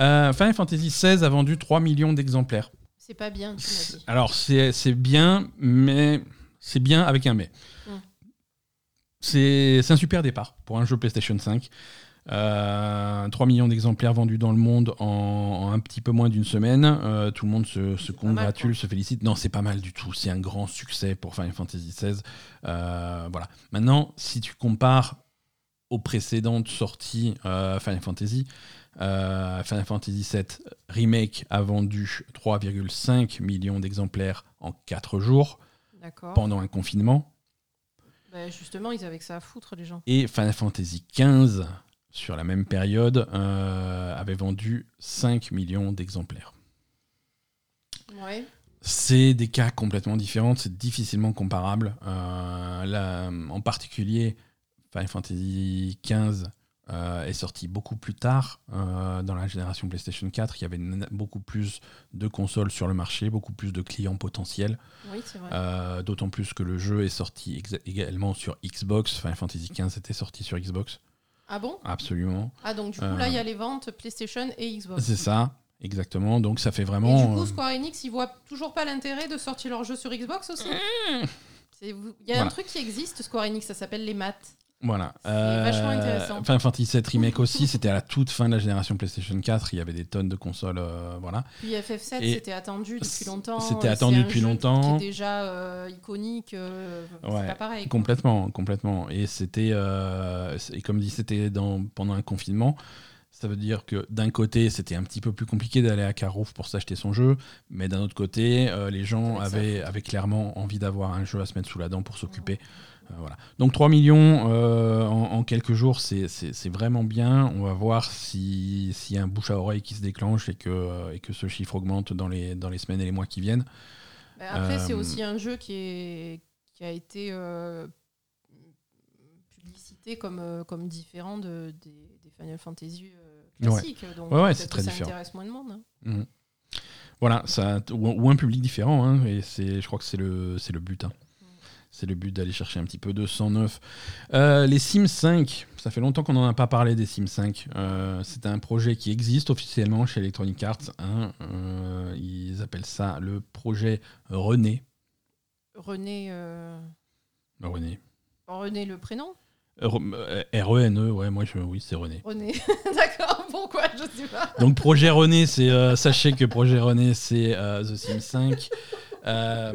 Euh, Final Fantasy XVI a vendu 3 millions d'exemplaires. C'est pas bien, tu m'as dit. Alors c'est bien, mais c'est bien avec un mais. C'est un super départ pour un jeu PlayStation 5. Euh, 3 millions d'exemplaires vendus dans le monde en, en un petit peu moins d'une semaine. Euh, tout le monde se, se mal, congratule, se félicite. Non, c'est pas mal du tout. C'est un grand succès pour Final Fantasy XVI. Euh, voilà. Maintenant, si tu compares aux précédentes sorties euh, Final Fantasy, euh, Final Fantasy VII Remake a vendu 3,5 millions d'exemplaires en 4 jours. Pendant un confinement. Bah, justement, ils avaient que ça à foutre, les gens. Et Final Fantasy XV, sur la même période, euh, avait vendu 5 millions d'exemplaires. Ouais. C'est des cas complètement différents, c'est difficilement comparable. Euh, là, en particulier, Final Fantasy XV euh, est sorti beaucoup plus tard euh, dans la génération PlayStation 4. Il y avait beaucoup plus de consoles sur le marché, beaucoup plus de clients potentiels. Oui, c'est vrai. Euh, D'autant plus que le jeu est sorti également sur Xbox. Final Fantasy XV était sorti sur Xbox, Ah bon? Absolument. Ah, donc du coup, Euh, là, il y a les ventes PlayStation et Xbox. C'est ça, exactement. Donc ça fait Et vraiment. du coup, euh, Square Enix, ils voient toujours pas l'intérêt de sortir leur jeu sur Xbox aussi? Mmh. Il y a Voilà. un truc qui existe, Square Enix, ça s'appelle les maths. Voilà. C'est vachement intéressant. Final Fantasy VII Remake aussi, c'était à la toute fin de la génération PlayStation 4. Il y avait des tonnes de consoles. euh, voilà. Puis FF7, Et c'était attendu depuis longtemps. c'était et attendu depuis longtemps. Est déjà euh, iconique. euh, Ouais, pas pareil. quoi. Complètement, complètement. Et c'était, euh, et comme dit, c'était pendant un confinement. Ça veut dire que d'un côté, c'était un petit peu plus compliqué d'aller à Carouf pour s'acheter son jeu, mais d'un autre côté, euh, les gens avaient, avaient clairement envie d'avoir un jeu à se mettre sous la dent pour s'occuper. Euh, voilà. Donc 3 millions euh, en, en quelques jours, c'est- vraiment bien. On va voir si- s'il y a un bouche à oreille qui se déclenche et que, et que ce chiffre augmente dans les, dans les semaines et les mois qui viennent. Bah, après, c'est aussi un jeu qui, est, qui a été publicité comme, comme différent de, des, des Final Fantasy Donc, Ouais, ouais, c'est très ça différent. intéresse moins de monde. hein. Mhm. Voilà, ça, ou, ou un public différent, hein, et c'est, je crois que c'est le, c'est le but. hein. C'est le but d'aller chercher un petit peu de 109. Euh, les Sims 5, ça fait longtemps qu'on n'en a pas parlé des Sims 5. Euh, c'est un projet qui existe officiellement chez Electronic Arts. Euh, ils appellent ça le projet René. René, euh, René. René le prénom? R-E-N-E, ouais, moi je, oui, c'est René. René. D'accord, pourquoi Je sais pas. Donc projet René, c'est euh, sachez que projet René, c'est euh, The Sims 5. Euh,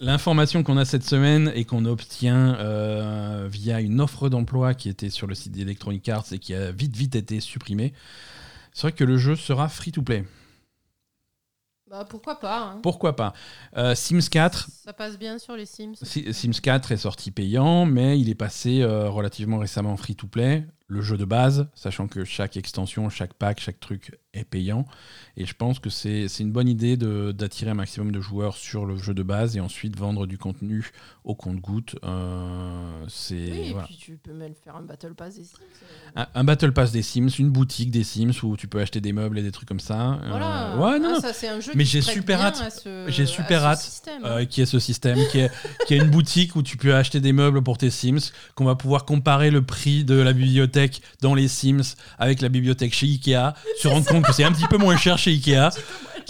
L'information qu'on a cette semaine et qu'on obtient euh, via une offre d'emploi qui était sur le site d'Electronic Arts et qui a vite vite été supprimée, c'est vrai que le jeu sera free to play. Bah, pourquoi pas hein. Pourquoi pas Euh, Sims 4, Ça passe bien sur les Sims. Si- Sims 4 est sorti payant, mais il est passé euh, relativement récemment en free to play. Le jeu de base, sachant que chaque extension, chaque pack, chaque truc est payant. Et je pense que c'est une bonne idée d'attirer un maximum de joueurs sur le jeu de base et ensuite vendre du contenu au compte-goutte. Euh, Oui, et puis tu peux même faire un Battle Pass des Sims. euh. un, un Battle Pass des Sims, une boutique des Sims où tu peux acheter des meubles et des trucs comme ça. Euh, Voilà. ouais, non, Ah, ça, c'est un jeu Mais j'ai super hâte. J'ai super hâte, euh, qui est ce système, qui est, qui est une boutique où tu peux acheter des meubles pour tes Sims, qu'on va pouvoir comparer le prix de la bibliothèque dans les Sims avec la bibliothèque chez Ikea, se rendre compte que c'est un petit peu moins cher chez Ikea.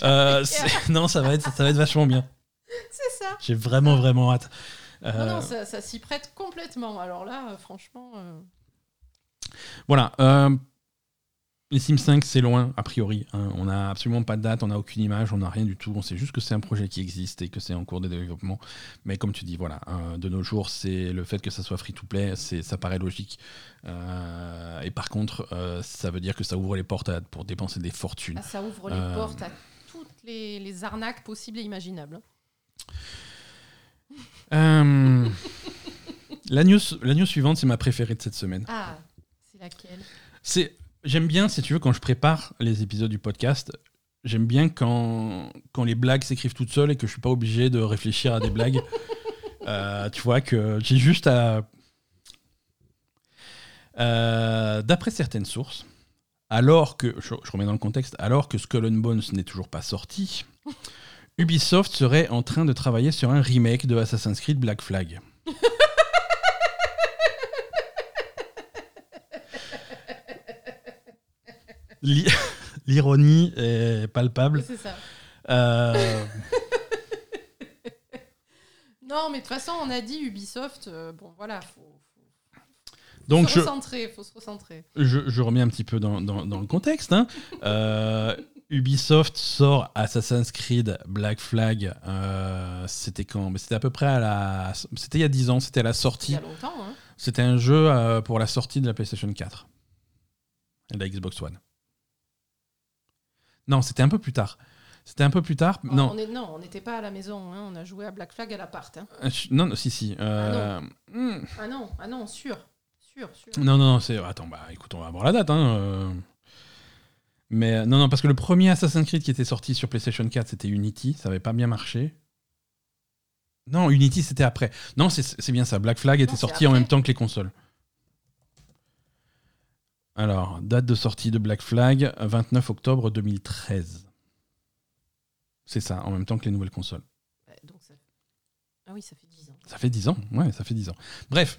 Euh, c'est- non, ça va, être, ça va être vachement bien. C'est ça. J'ai vraiment, vraiment hâte. Euh, Non, non, ça, ça s'y prête complètement. Alors là, euh, franchement. euh, Voilà. euh, les Sims 5, c'est loin, a priori. hein. On n'a absolument pas de date, on n'a aucune image, on n'a rien du tout. On sait juste que c'est un projet qui existe et que c'est en cours de développement. Mais comme tu dis, voilà, euh, de nos jours, c'est le fait que ça soit free-to-play, ça paraît logique. Euh, et par contre, euh, ça veut dire que ça ouvre les portes à- pour dépenser des fortunes. ah, ça ouvre les Euh, portes à toutes les, les arnaques possibles et imaginables. La, news, la news suivante, c'est ma préférée de cette semaine. Ah, c'est laquelle? C'est, j'aime bien, si tu veux, quand je prépare les épisodes du podcast, j'aime bien quand, quand les blagues s'écrivent toutes seules et que je suis pas obligé de réfléchir à des blagues. Euh, tu vois que j'ai juste à. Euh, D'après certaines sources, alors que je, je remets dans le contexte, alors que Skull and Bones n'est toujours pas sorti, Ubisoft serait en train de travailler sur un remake de Assassin's Creed Black Flag. L'ironie est palpable. C'est ça. Euh, Non, mais de toute façon, on a dit Ubisoft. euh, bon, voilà, faut, faut donc se je, recentrer. Faut se recentrer. je, je remets un petit peu dans, dans- dans le contexte. hein. Euh, Ubisoft sort Assassin's Creed Black Flag. c'était quand? Mais C'était à peu près à la. C'était il y a 10 ans. C'était à la Il sortie. y a longtemps. Hein. C'était un jeu pour la sortie de la PlayStation 4 et de la Xbox One. Non, c'était un peu plus tard. C'était un peu plus tard. Oh, non. On est, non, on n'était pas à la maison. hein, On a joué à Black Flag à l'appart. hein. Euh, Non, non, si, si. euh, hmm. Ah non, ah non, sûr. Sûr, sûr. Non, non, c'est. Attends, bah écoute, on va voir la date. Hein. euh. Mais non, non, parce que le premier Assassin's Creed qui était sorti sur PlayStation 4, c'était Unity. Ça avait pas bien marché. Non, Unity, c'était après. Non, c'est bien ça. Black Flag était sorti en même temps que les consoles. Alors, date de sortie de Black Flag, 29 octobre 2013. C'est ça, en même temps que les nouvelles consoles. Donc ça... Ah oui, ça fait 10 ans. Ça fait 10 ans, ouais, ça fait 10 ans. Bref,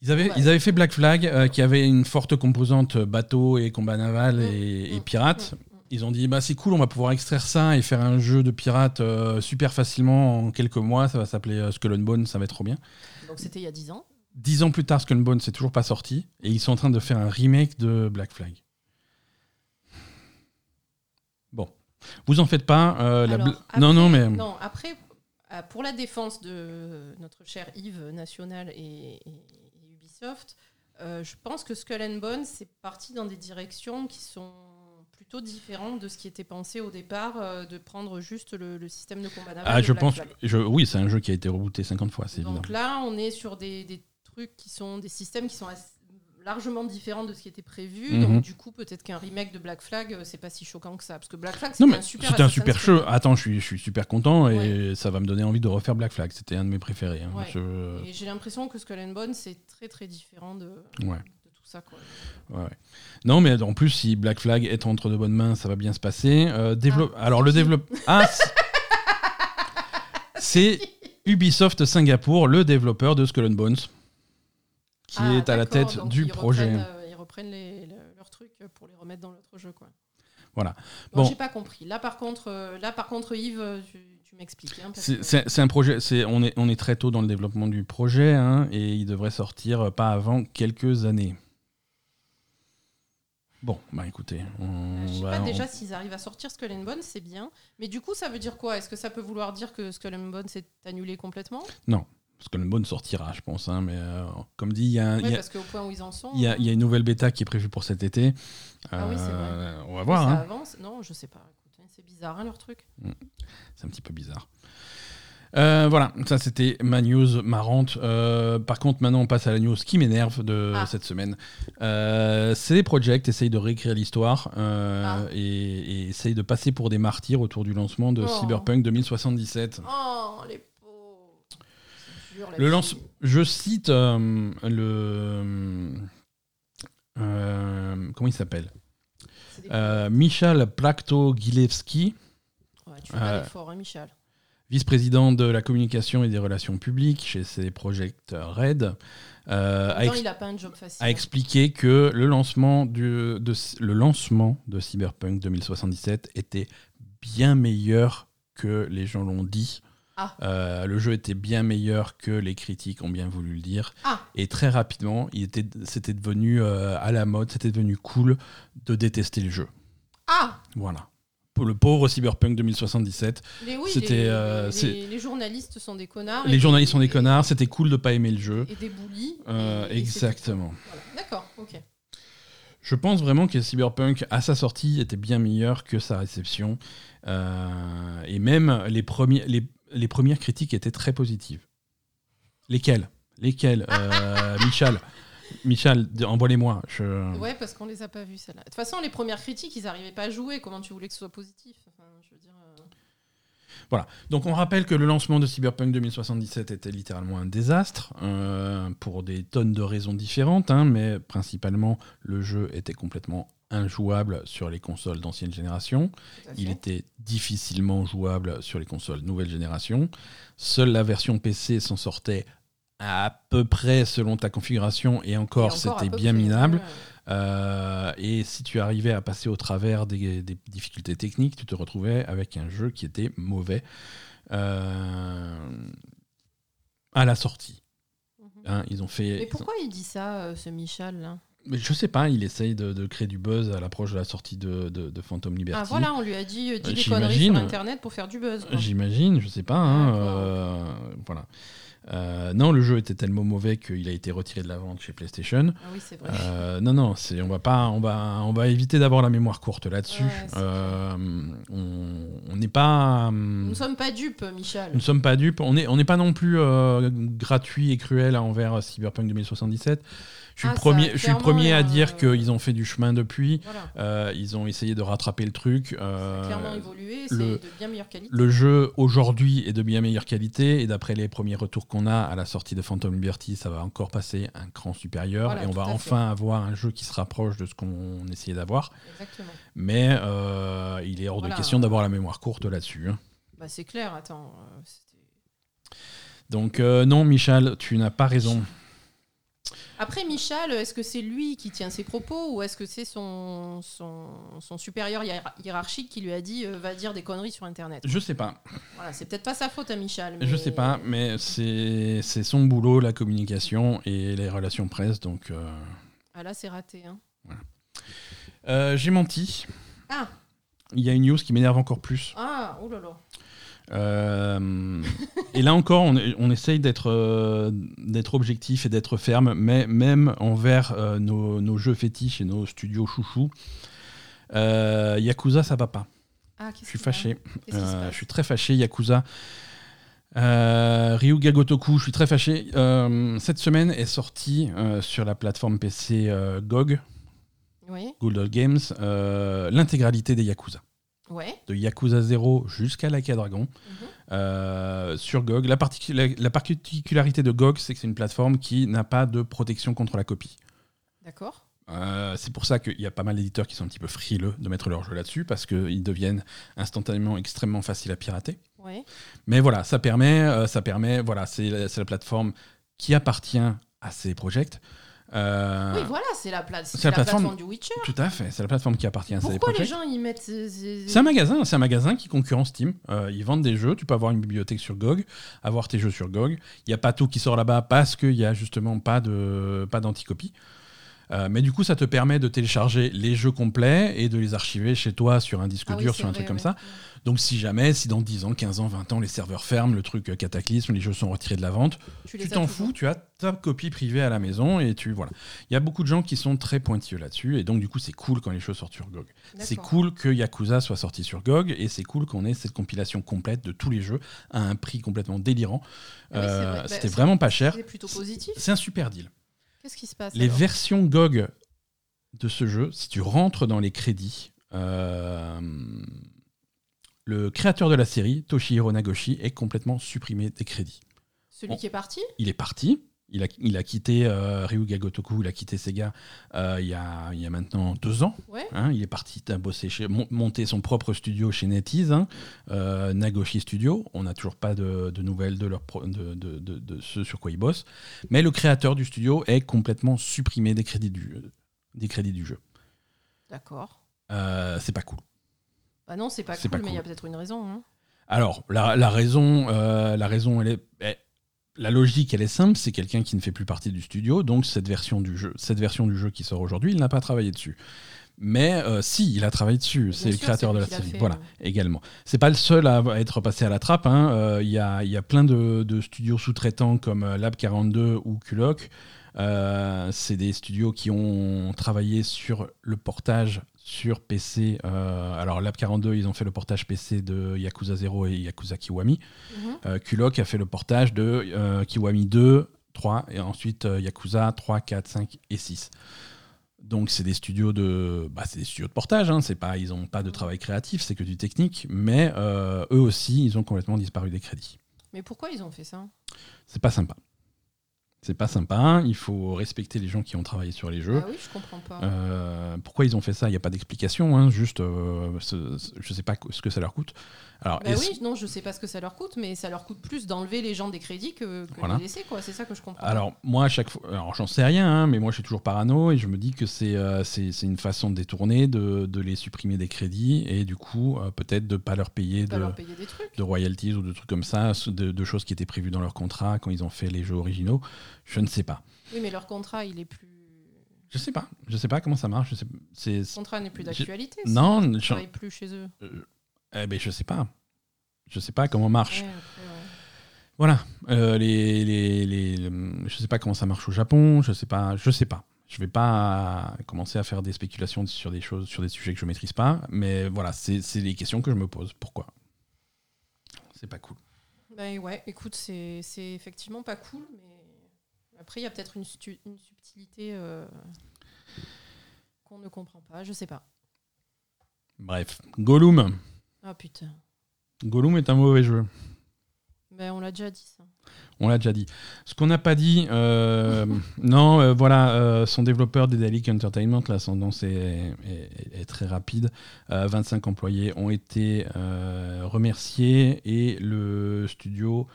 ils avaient, Ouais. ils avaient fait Black Flag, euh, qui avait une forte composante bateau et combat naval Mm, et, et mm, pirates. Mm. Ils ont dit, bah c'est cool, on va pouvoir extraire ça et faire un jeu de pirates euh, super facilement en quelques mois. Ça va s'appeler euh, Skull and Bones, ça va être trop bien. Donc c'était il y a 10 ans. Dix ans plus tard, Skull and Bones, c'est toujours pas sorti. Et ils sont en train de faire un remake de Black Flag. Bon, vous en faites pas. euh, Alors, après- non, non, mais. Non, après, euh, pour la défense de notre cher Yves National et, et- et Ubisoft, euh, je pense que Skull and Bones, c'est parti dans des directions qui sont plutôt différentes de ce qui était pensé au départ, euh, de prendre juste le, le système de combat. Ah, de je Black pense. Je, oui, c'est un jeu qui a été rebooté 50 fois, c'est évident. Donc là, on est sur des, des trucs qui sont des systèmes qui sont assez- largement différents de ce qui était prévu. Mhm. Donc du coup, peut-être qu'un remake de Black Flag, euh, c'est pas si choquant que ça, parce que Black Flag, c'était un super. c'était un super jeu. Attends, je suis, je suis super content et ça va me donner envie de refaire Black Flag. C'était un de mes préférés. hein. Ouais. Je- Et j'ai l'impression que Skull and Bones, c'est très très différent de, Ouais. de tout ça. Quoi. Non, mais en plus, si Black Flag est entre de bonnes mains, ça va bien se passer. Euh, développe- Ah, Alors, le qui développe. Ah, c'est- c'est Ubisoft Singapour, le développeur de Skull and Bones, qui Ah, est à la tête du projet. reprennent, euh, ils reprennent les- leurs trucs pour les remettre dans l'autre jeu. Quoi. Voilà. Bon, Bon. j'ai pas compris. Là, par contre, euh, là, par contre Yves, euh, tu, tu m'expliques. hein, C'est que- un projet. On est, on est très tôt dans le développement du projet hein, et il devrait sortir pas avant quelques années. Bon, bah écoutez, on Je sais pas on- déjà s'ils arrivent à sortir Skull and Bones, c'est bien. Mais du coup, ça veut dire quoi? Est-ce que ça peut vouloir dire que Skull and Bones est annulé complètement? Skull and Bones sortira, je pense. hein, mais euh, comme dit, il y a, un- il Oui, y a- parce qu'au point où ils en sont. Il y, a, il y a une nouvelle bêta qui est prévue pour cet été. Ah oui, c'est Euh, on va ça voir. hein. avance. Non, je sais pas. C'est bizarre, hein, leur truc. C'est un petit peu bizarre. Euh, voilà, ça c'était ma news marrante. Euh, par contre, maintenant on passe à la news qui m'énerve de Ah. cette semaine. Euh, CD Projekt essaye de réécrire l'histoire Ah. et, et essaye de passer pour des martyrs autour du lancement de Oh. Cyberpunk 2077. Oh, les dur, Le lance, je cite euh, le euh, comment il s'appelle? Euh, Michal Plakto-Gilevski, Ouais, tu fais pas euh, hein, vice-président de la communication et des relations publiques chez CD Projekt Red, euh, a, même temps, ex- il a pas un job facile. a expliqué que le lancement, du, de, le lancement de Cyberpunk 2077 était bien meilleur que les gens l'ont dit. Ah. Euh, le jeu était bien meilleur que les critiques ont bien voulu le dire. Ah. Et très rapidement, il était, c'était devenu euh, à la mode, c'était devenu cool de détester le jeu. Ah Voilà. Pour le pauvre Cyberpunk 2077. les, oui, C'était, les, euh, les- c'est- les journalistes sont des connards. Les journalistes sont des connards, c'était cool de pas aimer le jeu. Et des bullies. Et- exactement. Voilà. D'accord, ok. Je pense vraiment que Cyberpunk, à sa sortie, était bien meilleur que sa réception. Euh, et même les, premiers, les, les premières critiques étaient très positives. Lesquelles? Lesquelles euh, Michal? Michal, d- envoie-les-moi. Je... Ouais, parce qu'on les a pas vus, celles-là. De toute façon, les premières critiques, ils arrivaient pas à jouer. Comment tu voulais que ce soit positif? Enfin, je veux dire, euh, Voilà. Donc on rappelle que le lancement de Cyberpunk 2077 était littéralement un désastre, euh, pour des tonnes de raisons différentes, hein, mais principalement le jeu était complètement injouable sur les consoles d'ancienne génération. Il était difficilement jouable sur les consoles nouvelle génération. Seule la version PC s'en sortait à peu près selon ta configuration et encore, c'était bien minable. Euh, et si tu arrivais à passer au travers des, des difficultés techniques, tu te retrouvais avec un jeu qui était mauvais euh, à la sortie. Mhm. Hein, ils ont fait. Mais pourquoi il dit ça, euh, ce Michel là? Mais je sais pas, il essaye de, de créer du buzz à l'approche de la sortie de, de, de Phantom Liberty. Ah voilà, on lui a dit euh, dis Euh, des conneries sur Internet pour faire du buzz. J'imagine, je sais pas. hein, euh, voilà. Euh, non, le jeu était tellement mauvais qu'il a été retiré de la vente chez PlayStation. Ah oui, c'est vrai. Euh, non, non, c'est, on va pas, on va, on va éviter d'avoir la mémoire courte là-dessus. Ouais, Euh, on n'est pas, Nous ne sommes pas dupes, Michel. nous ne sommes pas dupes. On n'est on pas non plus gratuit et cruel envers Cyberpunk 2077. Je suis Ah, le ça, premier, je suis le clairement, premier à euh, dire qu'ils ont fait du chemin depuis. Voilà. Euh, ils ont essayé de rattraper le truc. Ça euh, a clairement évolué, c'est le- de bien meilleure qualité. le jeu aujourd'hui est de bien meilleure qualité et d'après les premiers retours qu'on a à la sortie de Phantom Liberty, ça va encore passer un cran supérieur Voilà, et on va fait. enfin avoir un jeu qui se rapproche de ce qu'on essayait d'avoir. Exactement. Mais euh, il est hors Voilà. de question d'avoir la mémoire courte là-dessus. hein. Bah, c'est clair, attends. Donc euh, non, Michel, tu n'as pas raison. Après, Michel, est-ce que c'est lui qui tient ses propos ou est-ce que c'est son, son, son supérieur hiérar- hiérarchique qui lui a dit euh, va dire des conneries sur Internet? Je sais pas, Voilà, c'est peut-être pas sa faute à Michel. je sais pas, mais c'est c'est son boulot, la communication et les relations presse. Donc euh, Ah là, c'est raté. Hein. euh, j'ai menti. Ah, Il y a une news qui m'énerve encore plus. ah, oh là là. Euh, et là encore, on, essaye d'être euh, d'être objectif et d'être ferme, mais même envers euh, nos, nos jeux fétiches et nos studios chouchous. Yakuza, ça va pas. Ah, Je suis fâché. Je suis très fâché, Yakuza. Ryuga Gotoku, je suis très fâché. Cette semaine est sortie euh, sur la plateforme PC GOG, Oui, Google Games, l'intégralité des Yakuza. Ouais. De Yakuza 0 jusqu'à Like a Dragon. mhm. Euh, sur GOG. La, particula- la particularité de GOG, c'est que c'est une plateforme qui n'a pas de protection contre la copie. D'accord. Euh, c'est pour ça qu'il y a pas mal d'éditeurs qui sont un petit peu frileux de mettre leur jeu là-dessus, parce qu'ils deviennent instantanément extrêmement faciles à pirater. Ouais. Mais voilà, ça permet, euh, ça permet, voilà, c'est la, c'est la plateforme qui appartient à ces projects. Euh, Oui, voilà, c'est la, pla- c'est c'est la la plateforme- plateforme du Witcher. Tout à fait, c'est la plateforme qui appartient à Pourquoi les gens y mettent. ces- ces- C'est un magasin, c'est un magasin qui concurrence Steam. Euh, ils vendent des jeux, tu peux avoir une bibliothèque sur GOG, avoir tes jeux sur GOG. Il n'y a pas tout qui sort là-bas parce qu'il n'y a justement pas de pas d'anticopie. Euh, mais du coup, ça te permet de télécharger les jeux complets et de les archiver chez toi sur un disque Ah dur, sur un vrai, truc comme ça. Donc si jamais, si dans 10 ans, 15 ans, 20 ans, les serveurs ferment, le truc euh, cataclysme, les jeux sont retirés de la vente, Tu, t'en fous, tu as ta copie privée à la maison et tu voilà. Il y a beaucoup de gens qui sont très pointilleux là-dessus et donc du coup c'est cool quand les choses sortent sur GOG. C'est cool que Yakuza soit sorti sur GOG et c'est cool qu'on ait cette compilation complète de tous les jeux à un prix complètement délirant. Ah oui, Euh, vrai. Bah, C'était vraiment pas cher. C'est un super deal. Qu'est-ce qui se passe Les versions GOG de ce jeu, si tu rentres dans les crédits, euh, le créateur de la série, Toshihiro Nagoshi, est complètement supprimé des crédits. Celui qui est parti? Il est parti. Il a, il a quitté euh, Ryuga Gotoku, il a quitté Sega euh, il, y a, il y a maintenant deux ans. Ouais. hein. il est parti bosser chez, monter son propre studio chez NetEase, hein, euh, Nagoshi Studio. On n'a toujours pas de, de nouvelles de, leur pro- de, de- de- ce sur quoi il bosse. Mais le créateur du studio est complètement supprimé des crédits du, des crédits du jeu. D'accord. Euh, c'est pas cool. Bah non, c'est pas cool, pas mais il y a peut-être une raison. hein. Alors, la, la raison, euh, la raison, elle est, la logique, elle est simple. C'est quelqu'un qui ne fait plus partie du studio, donc cette version du jeu, cette version du jeu qui sort aujourd'hui, il n'a pas travaillé dessus. Mais euh, si, il a travaillé dessus. C'est le créateur de la série. fait, Voilà, ouais. également. C'est pas le seul à être passé à la trappe. hein. Euh, Il y, a, il y a plein de, de studios sous-traitants comme euh, Lab 42 ou Kulok. Euh, c'est des studios qui ont travaillé sur le portage sur PC. Euh, alors Lab 42, ils ont fait le portage PC de Yakuza 0 et Yakuza Kiwami. Mhm. Euh, Kulok a fait le portage de euh, Kiwami 2, 3 et ensuite Yakuza 3, 4, 5 et 6. Donc c'est des studios de, bah, c'est des studios de portage. Hein. C'est pas, ils n'ont pas de travail créatif, c'est que du technique. Mais eux aussi, ils ont complètement disparu des crédits. Mais pourquoi ils ont fait ça? C'est pas sympa. C'est pas sympa. Il faut respecter les gens qui ont travaillé sur les jeux. Ah oui, je comprends pas. Euh, pourquoi ils ont fait ça? Il n'y a pas d'explication. hein. Juste, euh, ce- ce- je sais pas ce que ça leur coûte. Alors, Bah oui, non, je sais pas ce que ça leur coûte, mais ça leur coûte plus d'enlever les gens des crédits que, que Voilà. de les laisser, quoi. C'est ça que je comprends. Alors, moi, à chaque fois, alors j'en sais rien, hein, mais moi, je suis toujours parano et je me dis que c'est euh, une façon détournée de, de les supprimer des crédits et du coup, peut-être de ne pas leur payer pas de, leur payer des trucs. de royalties ou de trucs comme ça, de, de choses qui étaient prévues dans leur contrat quand ils ont fait les jeux originaux. Je ne sais pas. Oui, mais leur contrat, il est plus. Je sais pas. Je sais pas comment ça marche. Je sais, c'est, Le contrat n'est plus d'actualité. non, Ils ne je, travaillent plus chez eux. eh ben, je sais pas. Je sais pas comment marche. Ouais, après, ouais. Voilà. Euh, les, les, les- je sais pas comment ça marche au Japon. Je sais pas. Je sais pas. Je vais pas commencer à faire des spéculations sur des choses, sur des sujets que je maîtrise pas. Mais voilà, c'est les questions que je me pose. Pourquoi? C'est pas cool. Ben ouais, écoute, c'est c'est effectivement pas cool, mais après, il y a peut-être une, subtilité euh, qu'on ne comprend pas, je sais pas. Bref, Gollum. Ah putain. Gollum est un mauvais jeu. Ben, on l'a déjà dit ça. On l'a déjà dit. Ce qu'on n'a pas dit, euh, non, euh, voilà, euh, son développeur Daedalic Entertainment, l'ascendance est, est- est très rapide. Euh, 25 employés ont été remerciés et le studio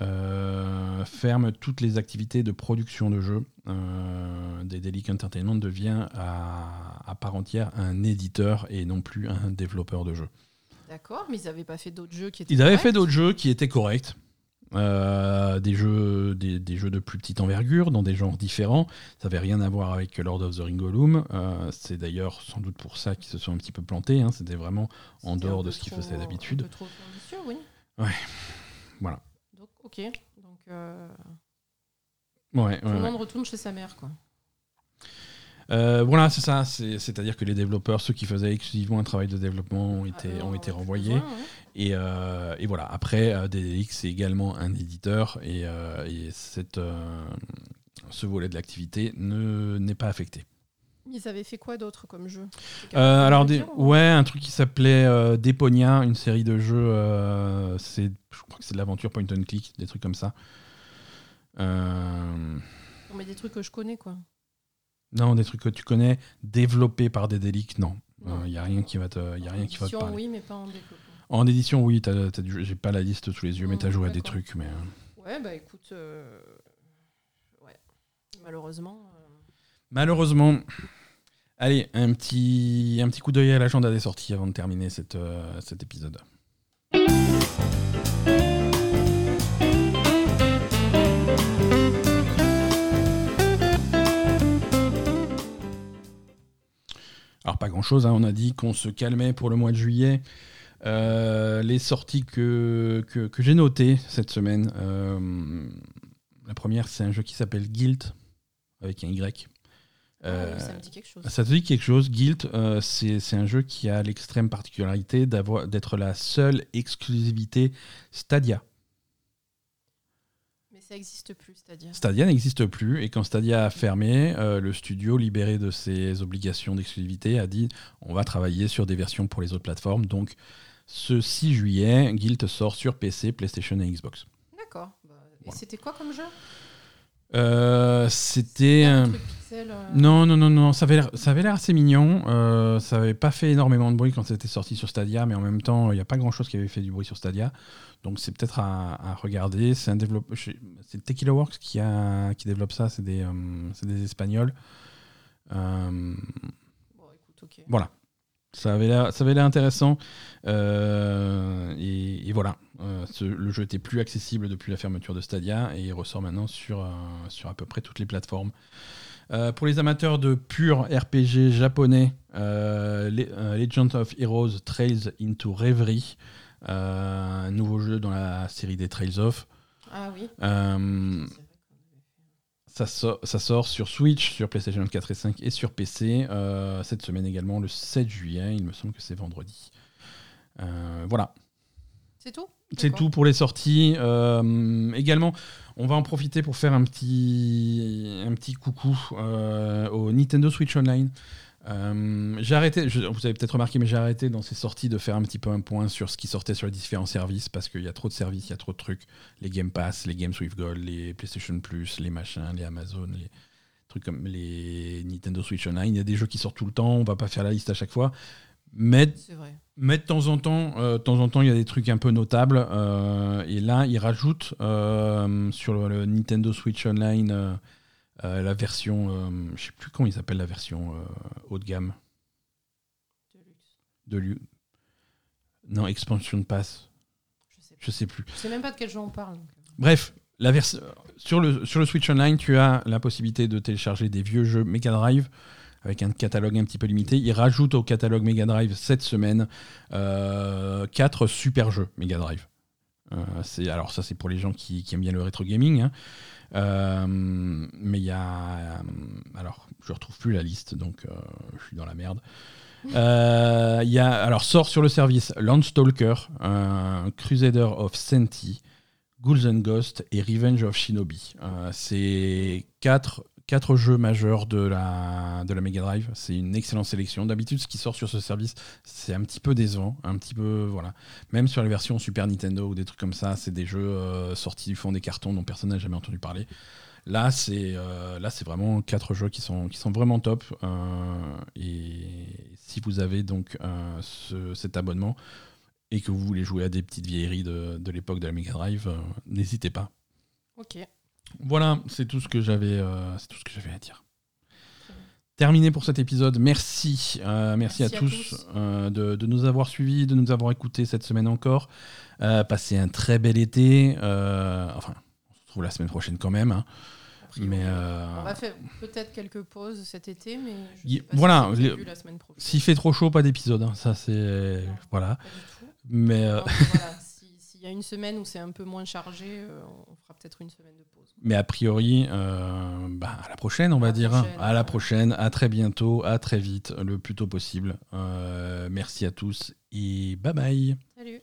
euh, ferme toutes les activités de production de jeux. Euh, Daedalic Entertainment devient à, à part entière un éditeur et non plus un développeur de jeux. D'accord, mais ils avaient pas fait d'autres jeux qui étaient. Ils avaient fait d'autres jeux qui étaient corrects. Euh, des, jeux, des, des jeux de plus petite envergure, dans des genres différents. Ça n'avait rien à voir avec Lord of the Ringolum. Euh, c'est d'ailleurs sans doute pour ça qu'ils se sont un petit peu plantés. hein. C'était vraiment en dehors de ce qu'ils faisaient d'habitude. Un peu trop ambitieux, oui. Voilà. Donc, ok. Donc, euh, Ouais, tout ouais, le ouais. monde retourne chez sa mère, quoi. Euh, voilà, c'est ça. C'est- C'est-à-dire que les développeurs, ceux qui faisaient exclusivement un travail de développement, ont été, Ah, ont été renvoyés. besoin, ouais. Et, euh, et voilà, après, euh, DDX, c'est également un éditeur et, et cette, ce volet de l'activité ne- n'est pas affecté. Ils avaient fait quoi d'autre comme jeu? Euh, alors, des- ou- ouais, un truc qui s'appelait euh, Deponia, une série de jeux, euh, c'est, je crois que c'est de l'aventure point and click, des trucs comme ça. Non, mais des trucs que je connais, quoi. non, des trucs que tu connais, développés par Dédélic, non. Il n'y a rien qui va te, y a rien qui va te parler. Oui, mais pas en développement. En édition, oui, t'as, t'as du- j'ai pas la liste sous les yeux, mais tu as joué à des trucs. Mais, Ouais, bah écoute, ouais. Malheureusement, Malheureusement. Allez, un petit, un petit coup d'œil à l'agenda des sorties avant de terminer euh, cet épisode. Alors pas grand-chose, hein, on a dit qu'on se calmait pour le mois de juillet. Euh, les sorties que, que, que j'ai notées cette semaine, euh, la première c'est un jeu qui s'appelle Guilt, avec un Y. Euh, ah oui, ça me dit quelque chose. ça te dit quelque chose, Guilt, euh, c'est un jeu qui a l'extrême particularité d'être la seule exclusivité Stadia. Mais ça existe plus, c'est-à-dire. Stadia n'existe plus et quand Stadia a fermé, euh, le studio libéré de ses obligations d'exclusivité a dit on va travailler sur des versions pour les autres plateformes. Donc ce 6 juillet, Guilt sort sur PC, PlayStation et Xbox. D'accord. Bah, et c'était quoi comme jeu? Euh, C'était euh, Non, non, non, non, ça avait l'air, assez mignon. Euh, ça avait pas fait énormément de bruit quand c'était sorti sur Stadia, mais en même temps, il n'y a pas grand chose qui avait fait du bruit sur Stadia. Donc c'est peut-être à, à regarder. C'est un développeur, c'est Tequila Works qui, a, qui développe ça. C'est des, euh, des Espagnols. Euh, Bon, écoute, ok. voilà. Ça avait l'air, ça avait l'air intéressant. Euh, et, et voilà. Euh, ce- le jeu était plus accessible depuis la fermeture de Stadia et il ressort maintenant sur, euh, sur à peu près toutes les plateformes. Pour les amateurs de pur RPG japonais, Le- euh, Legend of Heroes Trails into Reverie, un nouveau jeu dans la série des Trails of. Ah oui. Euh, C'est vrai qu'on avait fait. Ça, sort, ça sort sur Switch, sur PlayStation 4 et 5 et sur PC euh, cette semaine également, le 7 juillet. Il me semble que c'est vendredi. Euh, voilà, C'est tout? C'est tout pour les sorties. Euh, également, on va en profiter pour faire un petit, un petit coucou euh, au Nintendo Switch Online. Euh, j'ai arrêté, je- vous avez peut-être remarqué, mais j'ai arrêté dans ces sorties de faire un petit peu un point sur ce qui sortait sur les différents services parce qu'il y a trop de services, il y a trop de trucs. Les Game Pass, les Games with Gold, les PlayStation Plus, les machins, les Amazon, les trucs comme les Nintendo Switch Online. Il y a des jeux qui sortent tout le temps, on va pas faire la liste à chaque fois. Mais vrai. mais de temps en temps, euh, de temps en temps, il y a des trucs un peu notables. euh, et là, ils rajoutent sur le, le Nintendo Switch Online euh, euh, la version, euh, je sais plus comment ils appellent la version euh, haut de gamme Deluxe. de Non, Expansion Pass, Je sais pas. je sais plus. Je sais même pas de quel jeu on parle. donc. Bref, la sur le sur le Switch Online, tu as la possibilité de télécharger des vieux jeux Mega Drive avec un catalogue un petit peu limité. Ils rajoutent au catalogue Mega Drive cette semaine euh, quatre super jeux Mega Drive. alors ça c'est pour les gens qui, aiment bien le rétro gaming. Hein. Mais il y a alors je retrouve plus la liste donc je suis dans la merde. Il y a alors sort sur le service Landstalker, Crusader of Senti, Ghouls and Ghosts et Revenge of Shinobi. c'est quatre quatre jeux majeurs de la, de la Mega Drive. C'est une excellente sélection. D'habitude, ce qui sort sur ce service, c'est un petit peu décevant. Un petit peu, voilà. Même sur les versions Super Nintendo ou des trucs comme ça, c'est des jeux euh, sortis du fond des cartons dont personne n'a jamais entendu parler. Là, c'est euh, là, c'est vraiment quatre jeux qui sont, qui sont vraiment top. Euh, et si vous avez donc cet abonnement et que vous voulez jouer à des petites vieilleries de, de l'époque de la Mega Drive, n'hésitez pas. Ok. Voilà, c'est tout ce que j'avais, euh, c'est tout ce que j'avais à dire. Terminé pour cet épisode. Merci, euh, merci, à, tous, euh, de, nous avoir suivis, de nous avoir écoutés cette semaine encore. passez un très bel été. enfin, on se retrouve la semaine prochaine quand même. Hein. Mais On va faire peut-être quelques pauses cet été, mais voilà. S'il fait trop chaud, pas d'épisode. Hein. Ça c'est voilà. Mais voilà, il y a une semaine où c'est un peu moins chargé, on fera peut-être une semaine de pause. Mais a priori, euh, bah, à la prochaine, on va dire. À la hein. prochaine, à très bientôt, à très vite, le plus tôt possible. Euh, merci à tous et bye bye. Salut.